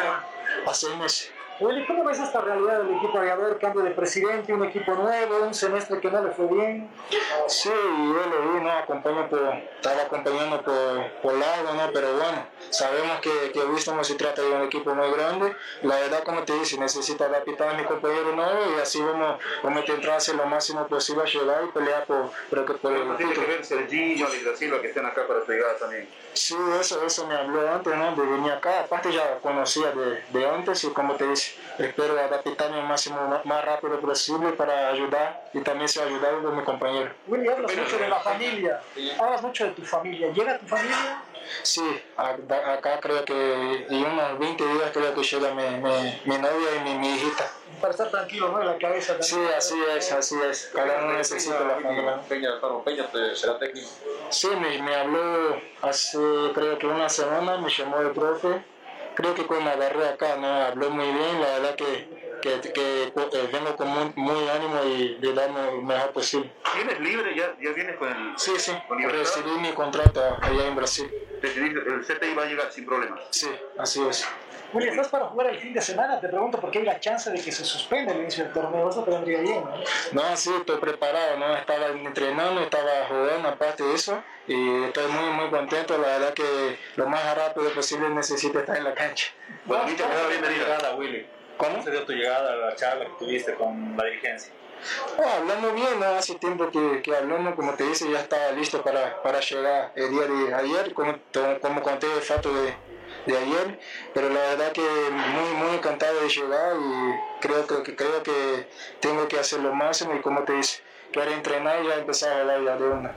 A seis meses. Willy, ¿cómo ves esta realidad del equipo aviador? Cambio de presidente, un equipo nuevo, un semestre que no le fue bien. Sí, yo lo vi, ¿no? Acompaño por, estaba acompañando por, por lado, ¿no? Pero bueno, sabemos que, que Winston se trata de un equipo muy grande. La verdad, como te dice, necesito adaptar a mi compañero nuevo y así vamos, vamos a intentar hacer lo máximo posible a llegar y pelear por, por, por el da Silva, que estén acá para llegada también. Sí, eso, eso me habló antes, ¿no? De venir acá. Aparte ya conocía de, de antes y como te dice, espero adaptarme al máximo más rápido posible para ayudar y también ser ayudado por mi compañero. Willy, hablas mucho de la familia, hablas mucho de tu familia. ¿Llega tu familia? Sí, a- da- acá creo que en unos 20 días creo que llega mi, mi, mi novia y mi, mi hijita. Para estar tranquilo, ¿no? En la cabeza Sí, así es, así es. Cada uno necesita la familia. Peña, Peña te- será técnico. Sí, me, me habló hace creo que una semana, me llamó el profe. Creo que cuando agarré acá, ¿no? Habló muy bien, la verdad que, que, que, eh, vengo con muy, muy ánimo y de darme lo mejor posible. ¿Vienes libre? ¿Ya, ya vienes con el, Sí, sí, con recibí mi contrato allá en Brasil. Decidiste, el CTI va a llegar sin problemas. Sí, así es. Willy, ¿estás para jugar el fin de semana? Te pregunto porque hay la chance de que se suspenda el inicio del torneo. Eso te vendría bien, ¿no? No, sí, estoy preparado, ¿no? Estaba entrenando, estaba jugando aparte de eso y estoy muy, muy contento. La verdad que lo más rápido posible necesito estar en la cancha. Bueno, Micha, me da bienvenida. llegada, Willy? ¿Cómo? se dio tu llegada a la charla que tuviste con la dirigencia? Oh, hablando bien, ¿no? hace tiempo que, que hablando, como te dice, ya estaba listo para, para llegar el día de ayer, como, como conté el fato de, de ayer, pero la verdad que muy, muy encantado de llegar y creo que, que- creo que tengo que hacer lo máximo y como te dice, quiero entrenar y ya empezar a hablar ya de una.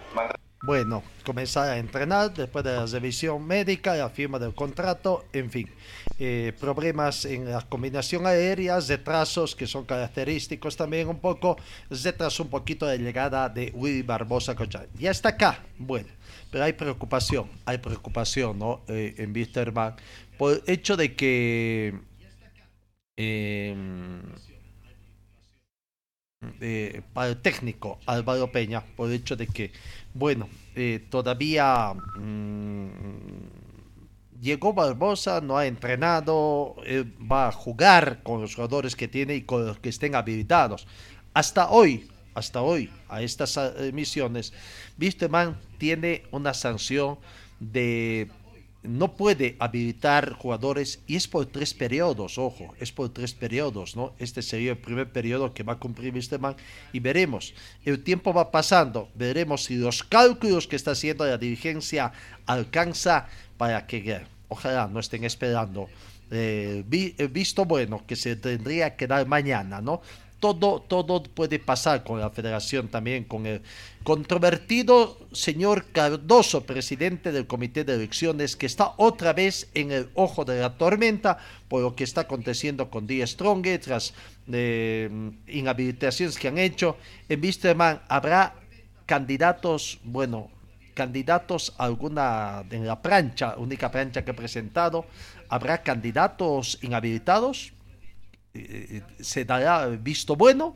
bueno, comenzar a entrenar después de la revisión médica, la firma del contrato, en fin. Eh, problemas en la combinación aérea, retrasos que son característicos también un poco, retraso un poquito de llegada de Willy Barbosa. Ya está acá, bueno, pero hay preocupación, hay preocupación ¿no? Eh, en Wisterman por hecho de que... em, eh, para el técnico Álvaro Peña, por el hecho de que, bueno, eh, todavía mm, llegó Barbosa, no ha entrenado, va a jugar con los jugadores que tiene y con los que estén habilitados. Hasta hoy, hasta hoy, a estas emisiones, Wisterman tiene una sanción de no puede habilitar jugadores y es por tres periodos, ojo, es por tres periodos, ¿no? Este sería el primer periodo que va a cumplir Wisterman y veremos. El tiempo va pasando, veremos si los cálculos que está haciendo la dirigencia alcanza para que, ojalá no estén esperando. eh, eh, visto bueno que se tendría que dar mañana, ¿no? Todo, todo puede pasar con la federación también, con el controvertido señor Cardoso, presidente del comité de elecciones, que está otra vez en el ojo de la tormenta por lo que está aconteciendo con Díaz Strong, tras eh, inhabilitaciones que han hecho. En Wisterman habrá candidatos, bueno, candidatos a alguna en la plancha, única plancha que he presentado, habrá candidatos inhabilitados, eh, se dará visto bueno.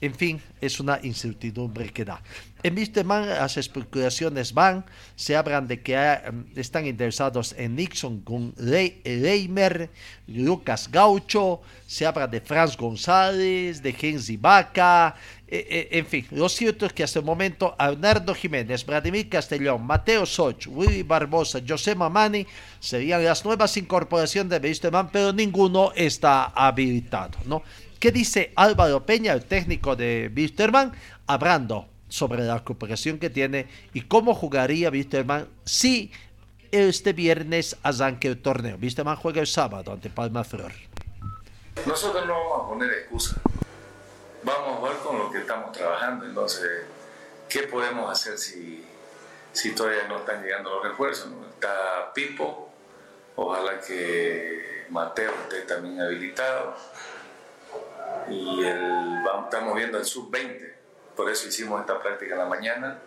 En fin, es una incertidumbre que da. En Wisterman las especulaciones van, se hablan de que ah, están interesados en Nixon con Reimer, Lucas Gaucho, se habla de Franz González, de Genzi Vaca, eh, eh, en fin, lo cierto es que hasta el momento Arnaldo Jiménez, Vladimir Castellón, Mateo Soch, Willy Barbosa, José Mamani serían las nuevas incorporaciones de Wisterman, pero ninguno está habilitado, ¿no? ¿Qué dice Álvaro Peña, el técnico de Wisterman, hablando sobre la cooperación que tiene y cómo jugaría Wisterman si este viernes arranque el torneo? Wisterman juega el sábado ante Palma Flor. Nosotros no vamos a poner excusa. Vamos a jugar con lo que estamos trabajando. Entonces, ¿qué podemos hacer si, si todavía no están llegando los refuerzos? no? Está Pipo, ojalá que Mateo esté también habilitado. Y el, vamos- estamos viendo el sub-20. Por eso hicimos esta práctica en la mañana,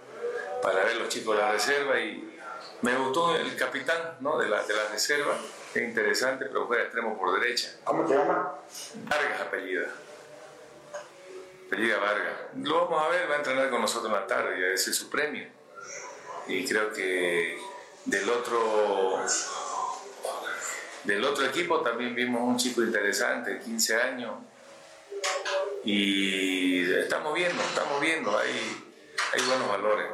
para ver los chicos de la reserva. Y me gustó el capitán ¿no? de, la, de la reserva, es interesante, pero juega extremo por derecha. ¿Cómo te llama? Vargas apellida. Apellida Vargas. Lo vamos a ver, va a entrenar con nosotros en la tarde, y ese es su premio. Y creo que del otro, del otro equipo también vimos un chico interesante, 15 años. Y estamos viendo, estamos viendo, hay, hay buenos valores.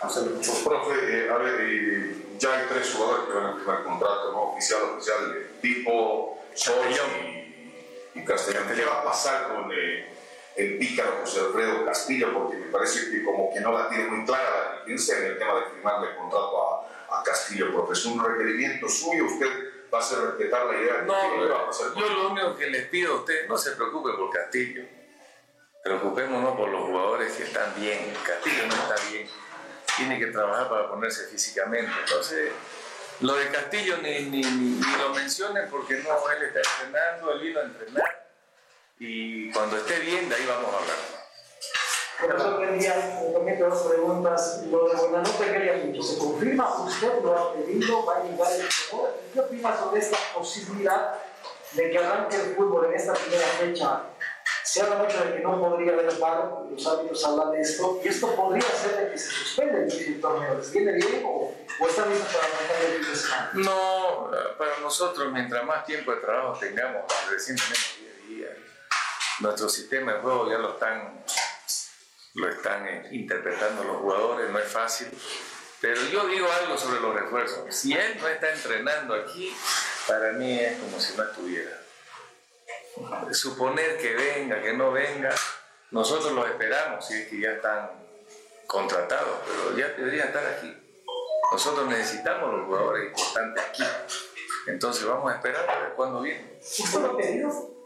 Pues, profe, eh, a ver, eh, ya hay tres jugadores que van a firmar contrato, ¿no? Oficial, oficial, tipo, Castellón y, y Castellón. ¿Qué va a pasar con eh, el pícaro José Alfredo Castillo? Porque me parece que como que no la tiene muy clara la dirigencia en el tema de firmarle el contrato a, a Castillo, profe. ¿Es un requerimiento suyo? ¿Usted va a hacer respetar la idea de No, a pasar con yo lo único que les pido a ustedes, no se preocupen por Castillo. Preocupémonos por los jugadores que están bien. Castillo no está bien. Tiene que trabajar para ponerse físicamente. Entonces, lo de Castillo ni, ni, ni- ni lo mencionen porque no, él está entrenando, él vino a entrenar. Y cuando esté bien, de ahí vamos a hablar. Buen día. Me permite dos preguntas. Lo de Buenanote que había dicho, ¿se confirma? ¿Usted lo ha pedido? ¿Va a llegar el jugador? ¿Qué opina sobre esta posibilidad de que arranque el fútbol en esta primera fecha? Se habla mucho de que no podría haber VAR, los árbitros hablan de esto, y esto podría ser de que se suspende el torneo. ¿Les viene bien o, o están para arrancar el fin de semana? No, para nosotros, mientras más tiempo de trabajo tengamos, recién tenemos 10 días. Nuestro sistema de juego ya lo están, lo están eh, interpretando los jugadores, no es fácil. Pero yo digo algo sobre los refuerzos. Si él no está entrenando aquí, para mí es como si no estuviera. Suponer que venga, que no venga, nosotros los esperamos si es que ya están contratados, pero ya deberían estar aquí. Nosotros necesitamos los jugadores importantes aquí. Entonces vamos a esperar a ver cuándo viene. ¿Usted lo ha pedido?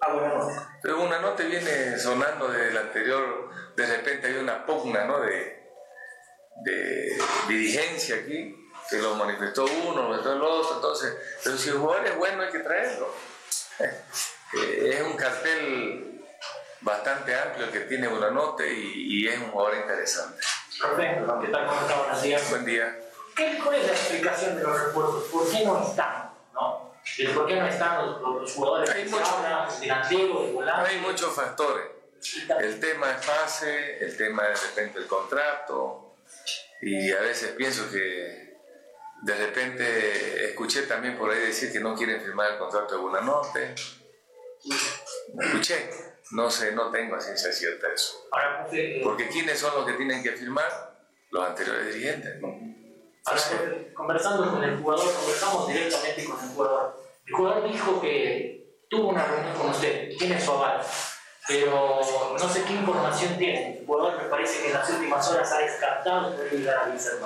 Ah, bueno, Pero una nota viene sonando desde el anterior, de repente hay una pugna, ¿no? De, de dirigencia aquí, que lo manifestó uno, lo manifestó el otro, entonces, pero si el jugador es bueno hay que traerlo. Eh, es un cartel bastante amplio que tiene Buenanote y, y es un jugador interesante. Profe, ¿qué tal? ¿Cómo está? Buenos días. Buen día. ¿Qué, ¿Cuál es la explicación de los refuerzos? ¿Por qué no están? ¿no? ¿El ¿Por qué no están los, los jugadores? Hay muchos factores. El tema es fase, el tema es de repente el contrato, y a veces pienso que de repente escuché también por ahí decir que no quieren firmar el contrato de Buenanote. Escuché, no sé, no tengo a ciencia cierta eso. Porque ¿quiénes son los que tienen que firmar? Los anteriores dirigentes, ¿no? ahora, conversando con el jugador, conversamos directamente con el jugador. El jugador dijo que tuvo una reunión con usted, tiene su aval, pero no sé qué información tiene. El jugador me parece que en las últimas horas ha descartado poder llegar a Wilson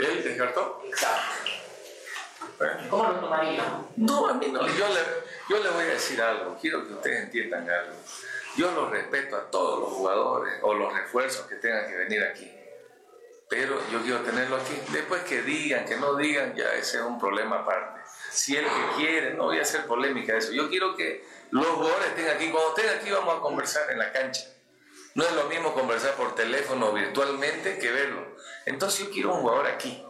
¿Él descartó? Exacto. ¿Cómo lo tomaría? No, a mí no. Yo le, yo le voy a decir algo. Quiero que ustedes entiendan algo. Yo los respeto a todos los jugadores o los refuerzos que tengan que venir aquí. Pero yo quiero tenerlo aquí. Después que digan, que no digan, ya ese es un problema aparte. Si el que quiere, no voy a hacer polémica de eso. Yo quiero que los jugadores estén aquí. Cuando estén aquí vamos a conversar en la cancha. No es lo mismo conversar por teléfono virtualmente que verlo. Entonces yo quiero un jugador aquí.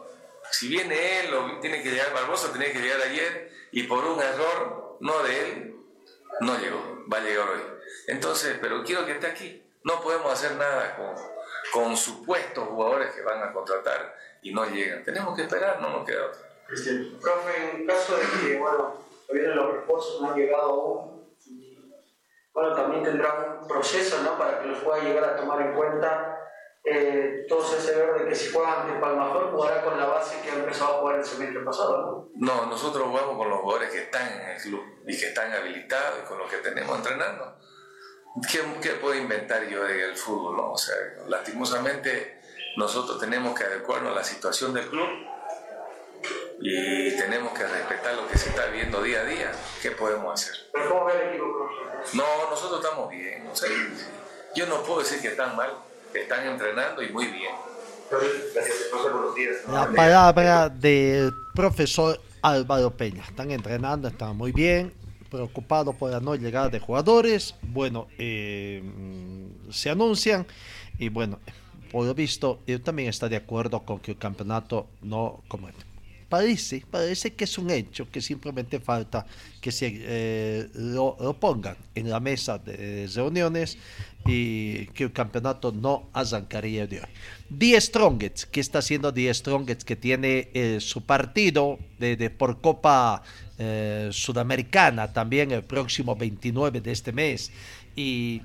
Si viene él o tiene que llegar Barbosa, tenía que llegar ayer y por un error, no de él, no llegó, va a llegar hoy. Entonces, pero quiero que esté aquí. No podemos hacer nada con, con supuestos jugadores que van a contratar y no llegan. Tenemos que esperar, no nos queda otra. Profe, en caso de que, bueno, todavía los refuerzos no han llegado aún, bueno, también tendrá un proceso, ¿no? Para que los pueda llegar a tomar en cuenta. Eh, todos ese ver de que si juega ante Palmajor, jugará con la base que ha empezado a jugar el semestre pasado, ¿no? No, nosotros jugamos con los jugadores que están en el club y que están habilitados y con los que tenemos entrenando. ¿Qué, qué puedo inventar yo del fútbol? No? O sea, lastimosamente nosotros tenemos que adecuarnos a la situación del club y tenemos que respetar lo que se está viendo día a día. ¿Qué podemos hacer? Pero ¿cómo ve el equipo, profe? No, nosotros estamos bien. o sea, yo no puedo decir que están mal, están entrenando y muy bien. Gracias, profe, buenos días. La palabra del profesor Álvaro Peña. Están entrenando, están muy bien, preocupados por la no llegada de jugadores. Bueno, eh, se anuncian y bueno, por lo visto, yo también está de acuerdo con que el campeonato no como Parece, parece que es un hecho que simplemente falta que se eh, lo, pongan en la mesa de reuniones y que el campeonato no arrancaría de hoy. Die Strongets, ¿qué está haciendo Die Strongets? Que tiene eh, su partido de, de por Copa eh, Sudamericana también el próximo 29 de este mes y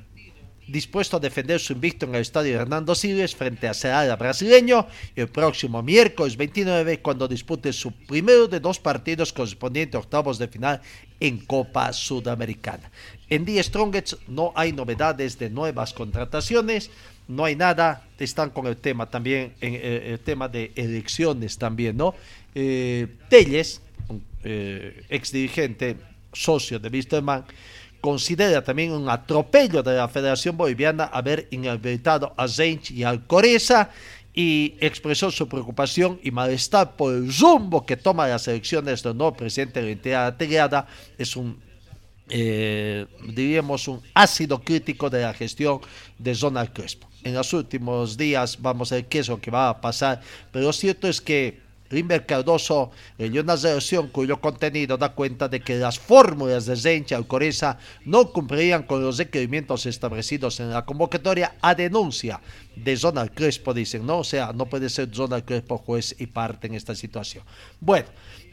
dispuesto a defender su invicto en el estadio Hernando Siles frente a Ceará brasileño el próximo miércoles 29 cuando dispute su primero de dos partidos correspondientes a octavos de final en Copa Sudamericana. En Die Strongets no hay novedades de nuevas contrataciones, no hay nada, están con el tema también, en, eh, el tema de elecciones también, ¿no? Eh, Telles, eh, ex dirigente, socio de Wisterman, considera también un atropello de la Federación Boliviana haber inhabilitado a Zench y al Coreza y expresó su preocupación y malestar por el rumbo que toma las elecciones del nuevo presidente de la entidad. Es un, eh, diríamos, un ácido crítico de la gestión de Donald Crespo. En los últimos días vamos a ver qué es lo que va a pasar, pero lo cierto es que Limber Cardoso leyó una resolución cuyo contenido da cuenta de que las fórmulas de Zencha y Coreza no cumplirían con los requerimientos establecidos en la convocatoria a denuncia de Donald Crespo, dicen, ¿no? O sea, no puede ser Donald Crespo juez y parte en esta situación. Bueno,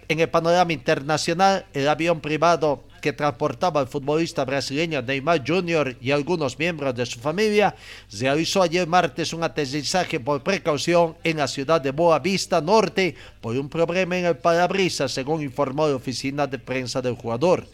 en el panorama internacional, el avión privado que transportaba al futbolista brasileño Neymar Jr. y algunos miembros de su familia realizó ayer martes un aterrizaje por precaución en la ciudad de Boa Vista Norte por un problema en el parabrisas, según informó la oficina de prensa del jugador.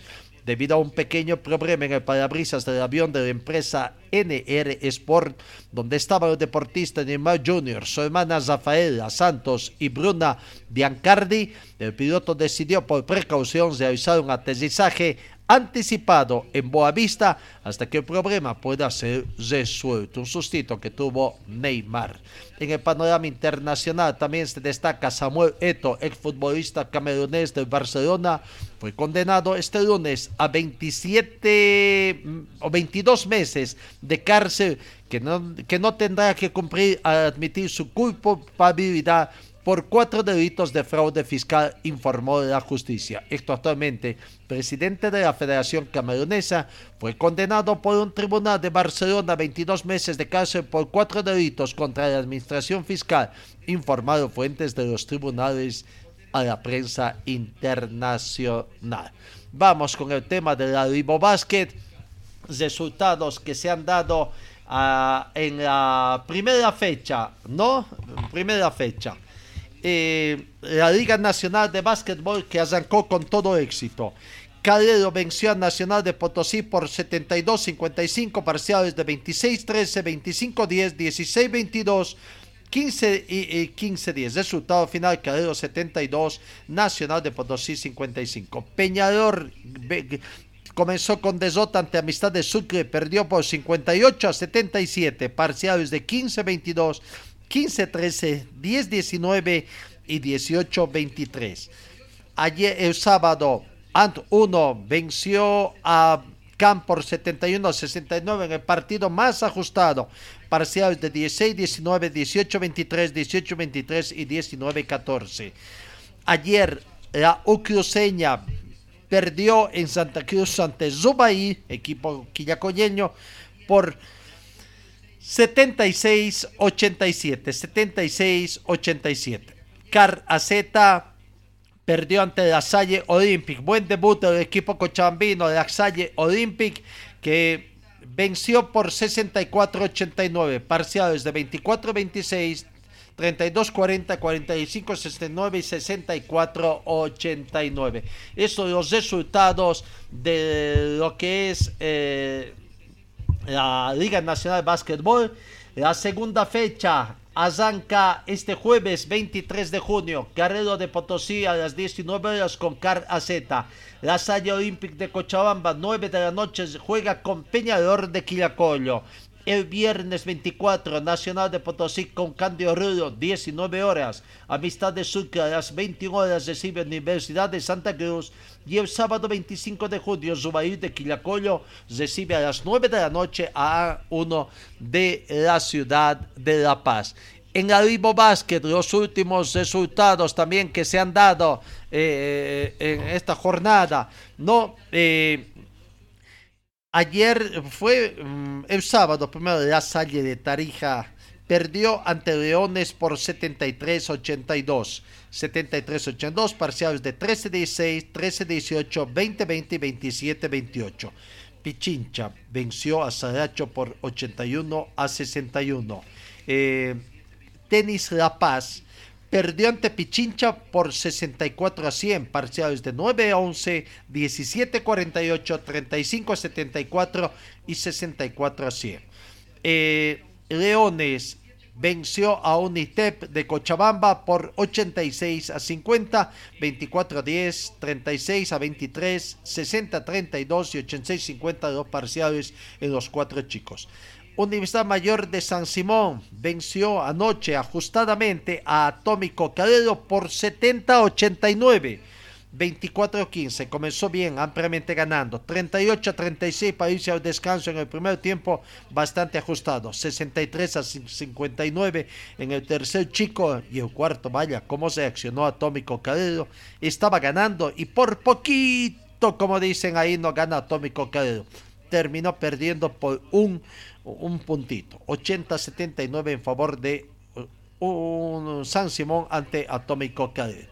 Debido a un pequeño problema en el parabrisas del avión de la empresa NR Sport, donde estaban los deportistas Neymar Jr., su hermana Rafaela Santos y Bruna Biancardi, el piloto decidió por precaución realizar un aterrizaje anticipado en Boavista hasta que el problema pueda ser resuelto. Un sustito que tuvo Neymar. En el panorama internacional también se destaca Samuel Eto, exfutbolista camerunés del Barcelona, fue condenado este lunes a 27 mm, o 22 meses de cárcel que no, que no tendrá que cumplir al admitir su culpabilidad por cuatro delitos de fraude fiscal, informó la justicia. Esto actualmente, presidente de la Federación Camerunesa, fue condenado por un tribunal de Barcelona a 22 meses de cárcel por cuatro delitos contra la administración fiscal, informaron fuentes de los tribunales a la prensa internacional. Vamos con el tema del Ribo Basket, resultados que se han dado ah, en la primera fecha, ¿no? Primera fecha. Eh, la Liga Nacional de Básquetbol que arrancó con todo éxito. Calero venció a Nacional de Potosí por 72-55 parciales de 26-13, 25-10, 16-22, 15 y 15-10. Resultado final, Calero 72, Nacional de Potosí 55. Peñador comenzó con desota ante Amistad de Sucre, perdió por 58 a 77, parciales de 15-22, 15-13, 10-19 y 18-23. Ayer, el sábado, Ant 1 venció a Camp por 71-69 en el partido más ajustado. Parciales de 16-19, 18-23, 18-23 y 19-14. Ayer, la Ucruceña perdió en Santa Cruz ante Zubaí, equipo quillacoyeño, por 76-87, 76-87. Car AZ perdió ante la Salle Olympic. Buen debut del equipo cochabambino de la Salle Olympic que venció por 64-89, parciales de 24-26, 32-40, 45-69 y 64-89. Estos son los resultados de lo que es eh, la Liga Nacional de Básquetbol. La segunda fecha arranca este jueves 23 de junio. Carrero de Potosí a las 19 horas con Car AZ. La Salle Olympic de Cochabamba, 9 de la noche, juega con Peñador de Quillacollo. El viernes 24, Nacional de Potosí con Candio Rudo, 19 horas. Amistad de Sucre a las 21 horas recibe Universidad de Santa Cruz. Y el sábado 25 de junio, Zubair de Quillacollo recibe a las 9 de la noche a uno de la ciudad de La Paz. En Vivo Basket, los últimos resultados también que se han dado eh, en esta jornada, ¿no? Eh, Ayer fue mm, el sábado, primero la Salle de Tarija perdió ante Leones por 73-82. 73-82, parciales de 13-16, 13-18, 20-20 y 27-28. Pichincha venció a Saracho por 81 a 61. Eh, Tenis La Paz perdió ante Pichincha por 64 a 100, parciales de 9 a 11, 17 a 48, 35 a 74 y 64 a 100. Eh, Leones venció a Unitep de Cochabamba por 86 a 50, 24 a 10, 36 a 23, 60 a 32 y 86 a 52 parciales en los cuatro chicos. Universidad Mayor de San Simón venció anoche ajustadamente a Atómico Calero por 70-89. 24-15, comenzó bien, ampliamente ganando. 38-36 para irse al descanso en el primer tiempo, bastante ajustado. 63 a 59 en el tercer chico y el cuarto, vaya, cómo se accionó Atómico Calero. Estaba ganando y por poquito, como dicen ahí, no gana Atómico Calero. Terminó perdiendo por un un puntito. 80-79 en favor de uh, un San Simón ante Atómico Cadet.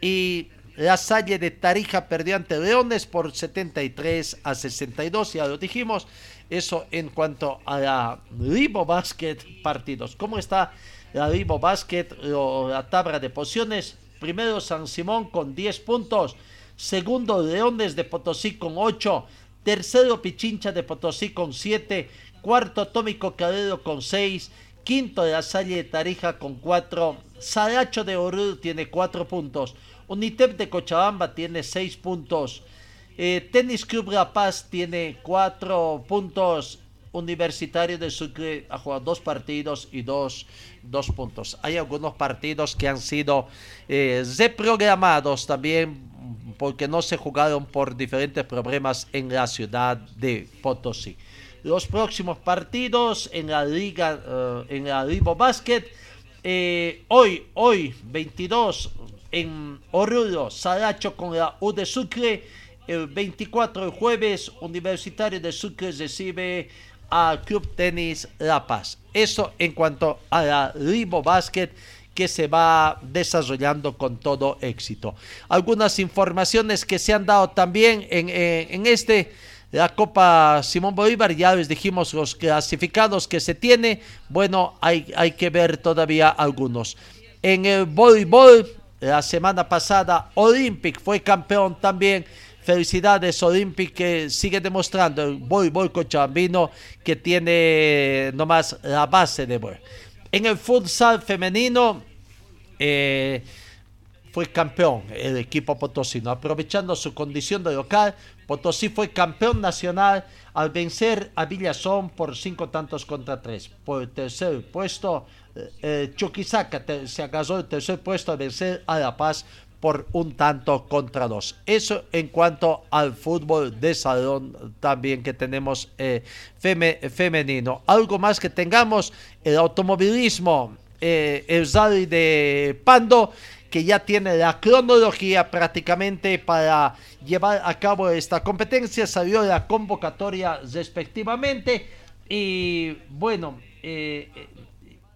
Y la Salle de Tarija perdió ante Leones por 73 a 62, ya lo dijimos. Eso en cuanto a la Ribo Basket partidos. ¿Cómo está la Ribo Basket? La tabla de posiciones. Primero San Simón con 10 puntos. Segundo Leones de Potosí con 8. Tercero Pichincha de Potosí con 7 cuarto Atómico Cadero con 6, quinto de la Salle de Tarija con 4, Saracho de Oruro tiene 4 puntos, Unitep de Cochabamba tiene 6 puntos, Eh, Tenis Club La Paz tiene cuatro puntos. Universitario de Sucre ha jugado dos partidos y dos, dos puntos. Hay algunos partidos que han sido eh, reprogramados también porque no se jugaron por diferentes problemas en la ciudad de Potosí. Los próximos partidos en la liga, eh, en la Ribo Basket, eh, hoy, hoy 22 en Oruro, Saracho con la U de Sucre. El 24 el jueves, Universitario de Sucre recibe al Club Tenis La Paz. Eso en cuanto a la Ribo Basket que se va desarrollando con todo éxito. Algunas informaciones que se han dado también en, eh, en este la Copa Simón Bolívar, ya les dijimos los clasificados que se tiene, bueno, hay, hay que ver todavía algunos. En el voleibol, la semana pasada, Olympic fue campeón también Felicidades Olympic que sigue demostrando el voleibol cochabambino que tiene nomás la base de voleibol. En el futsal femenino eh, fue campeón el equipo potosino. Aprovechando su condición de local, Potosí fue campeón nacional al vencer a Villazón por cinco tantos contra tres. Por el tercer puesto, eh, eh Chuquisaca se agasó el tercer puesto al vencer a La Paz por un tanto contra dos. Eso en cuanto al fútbol de salón también que tenemos eh, femenino. Algo más que tengamos, el automovilismo, eh, el rally de Pando, que ya tiene la cronología prácticamente para llevar a cabo esta competencia, salió la convocatoria respectivamente y bueno, eh,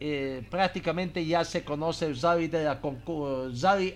eh, prácticamente ya se conoce el rally, de la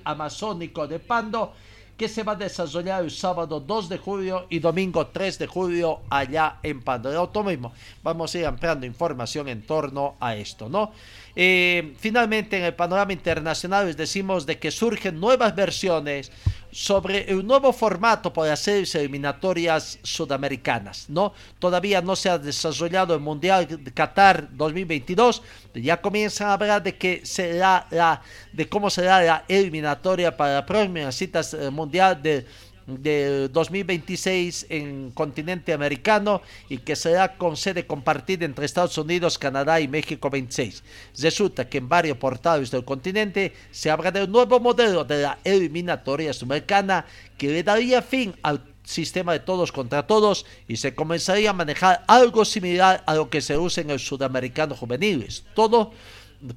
amazónico de Pando que se va a desarrollar el sábado 2 de julio y domingo 3 de julio allá en Pando. El automismo. Vamos a ir ampliando información en torno a esto, ¿no? Eh, finalmente, en el panorama internacional les decimos de que surgen nuevas versiones sobre el nuevo formato para hacer eliminatorias sudamericanas, ¿no? Todavía no se ha desarrollado el Mundial de Qatar 2022, ya comienzan a hablar de que será la, de cómo será la eliminatoria para la próxima cita eh, mundial de de 2026 en continente americano y que será con sede compartida entre Estados Unidos, Canadá y México 26. Resulta que en varios portales del continente se habla de un nuevo modelo de la eliminatoria sudamericana que le daría fin al sistema de todos contra todos y se comenzaría a manejar algo similar a lo que se usa en el sudamericano juveniles. Todo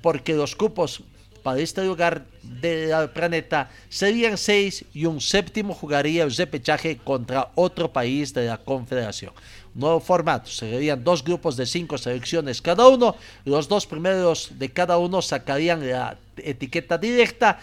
porque los cupos para este lugar del planeta serían seis y un séptimo jugaría el repechaje contra otro país de la confederación. Nuevo formato, serían dos grupos de cinco selecciones cada uno, los dos primeros de cada uno sacarían la etiqueta directa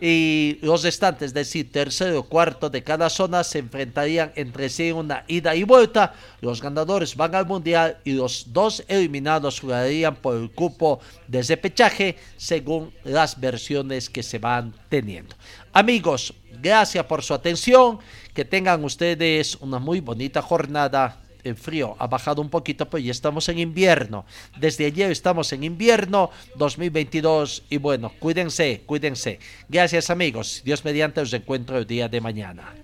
y los restantes, es decir, tercero o cuarto de cada zona, se enfrentarían entre sí una ida y vuelta. Los ganadores van al mundial y los dos eliminados jugarían por el cupo de repechaje según las versiones que se van teniendo. Amigos, gracias por su atención. Que tengan ustedes una muy bonita jornada el frío ha bajado un poquito, pues ya estamos en invierno. Desde ayer estamos en invierno 2022 y bueno, cuídense, cuídense. Gracias amigos. Dios mediante os encuentro el día de mañana.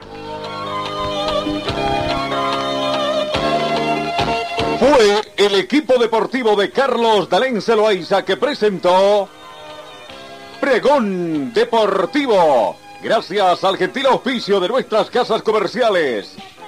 Fue el equipo deportivo de Carlos Dalén Celoaiza que presentó Pregón Deportivo. Gracias al gentil auspicio de nuestras casas comerciales.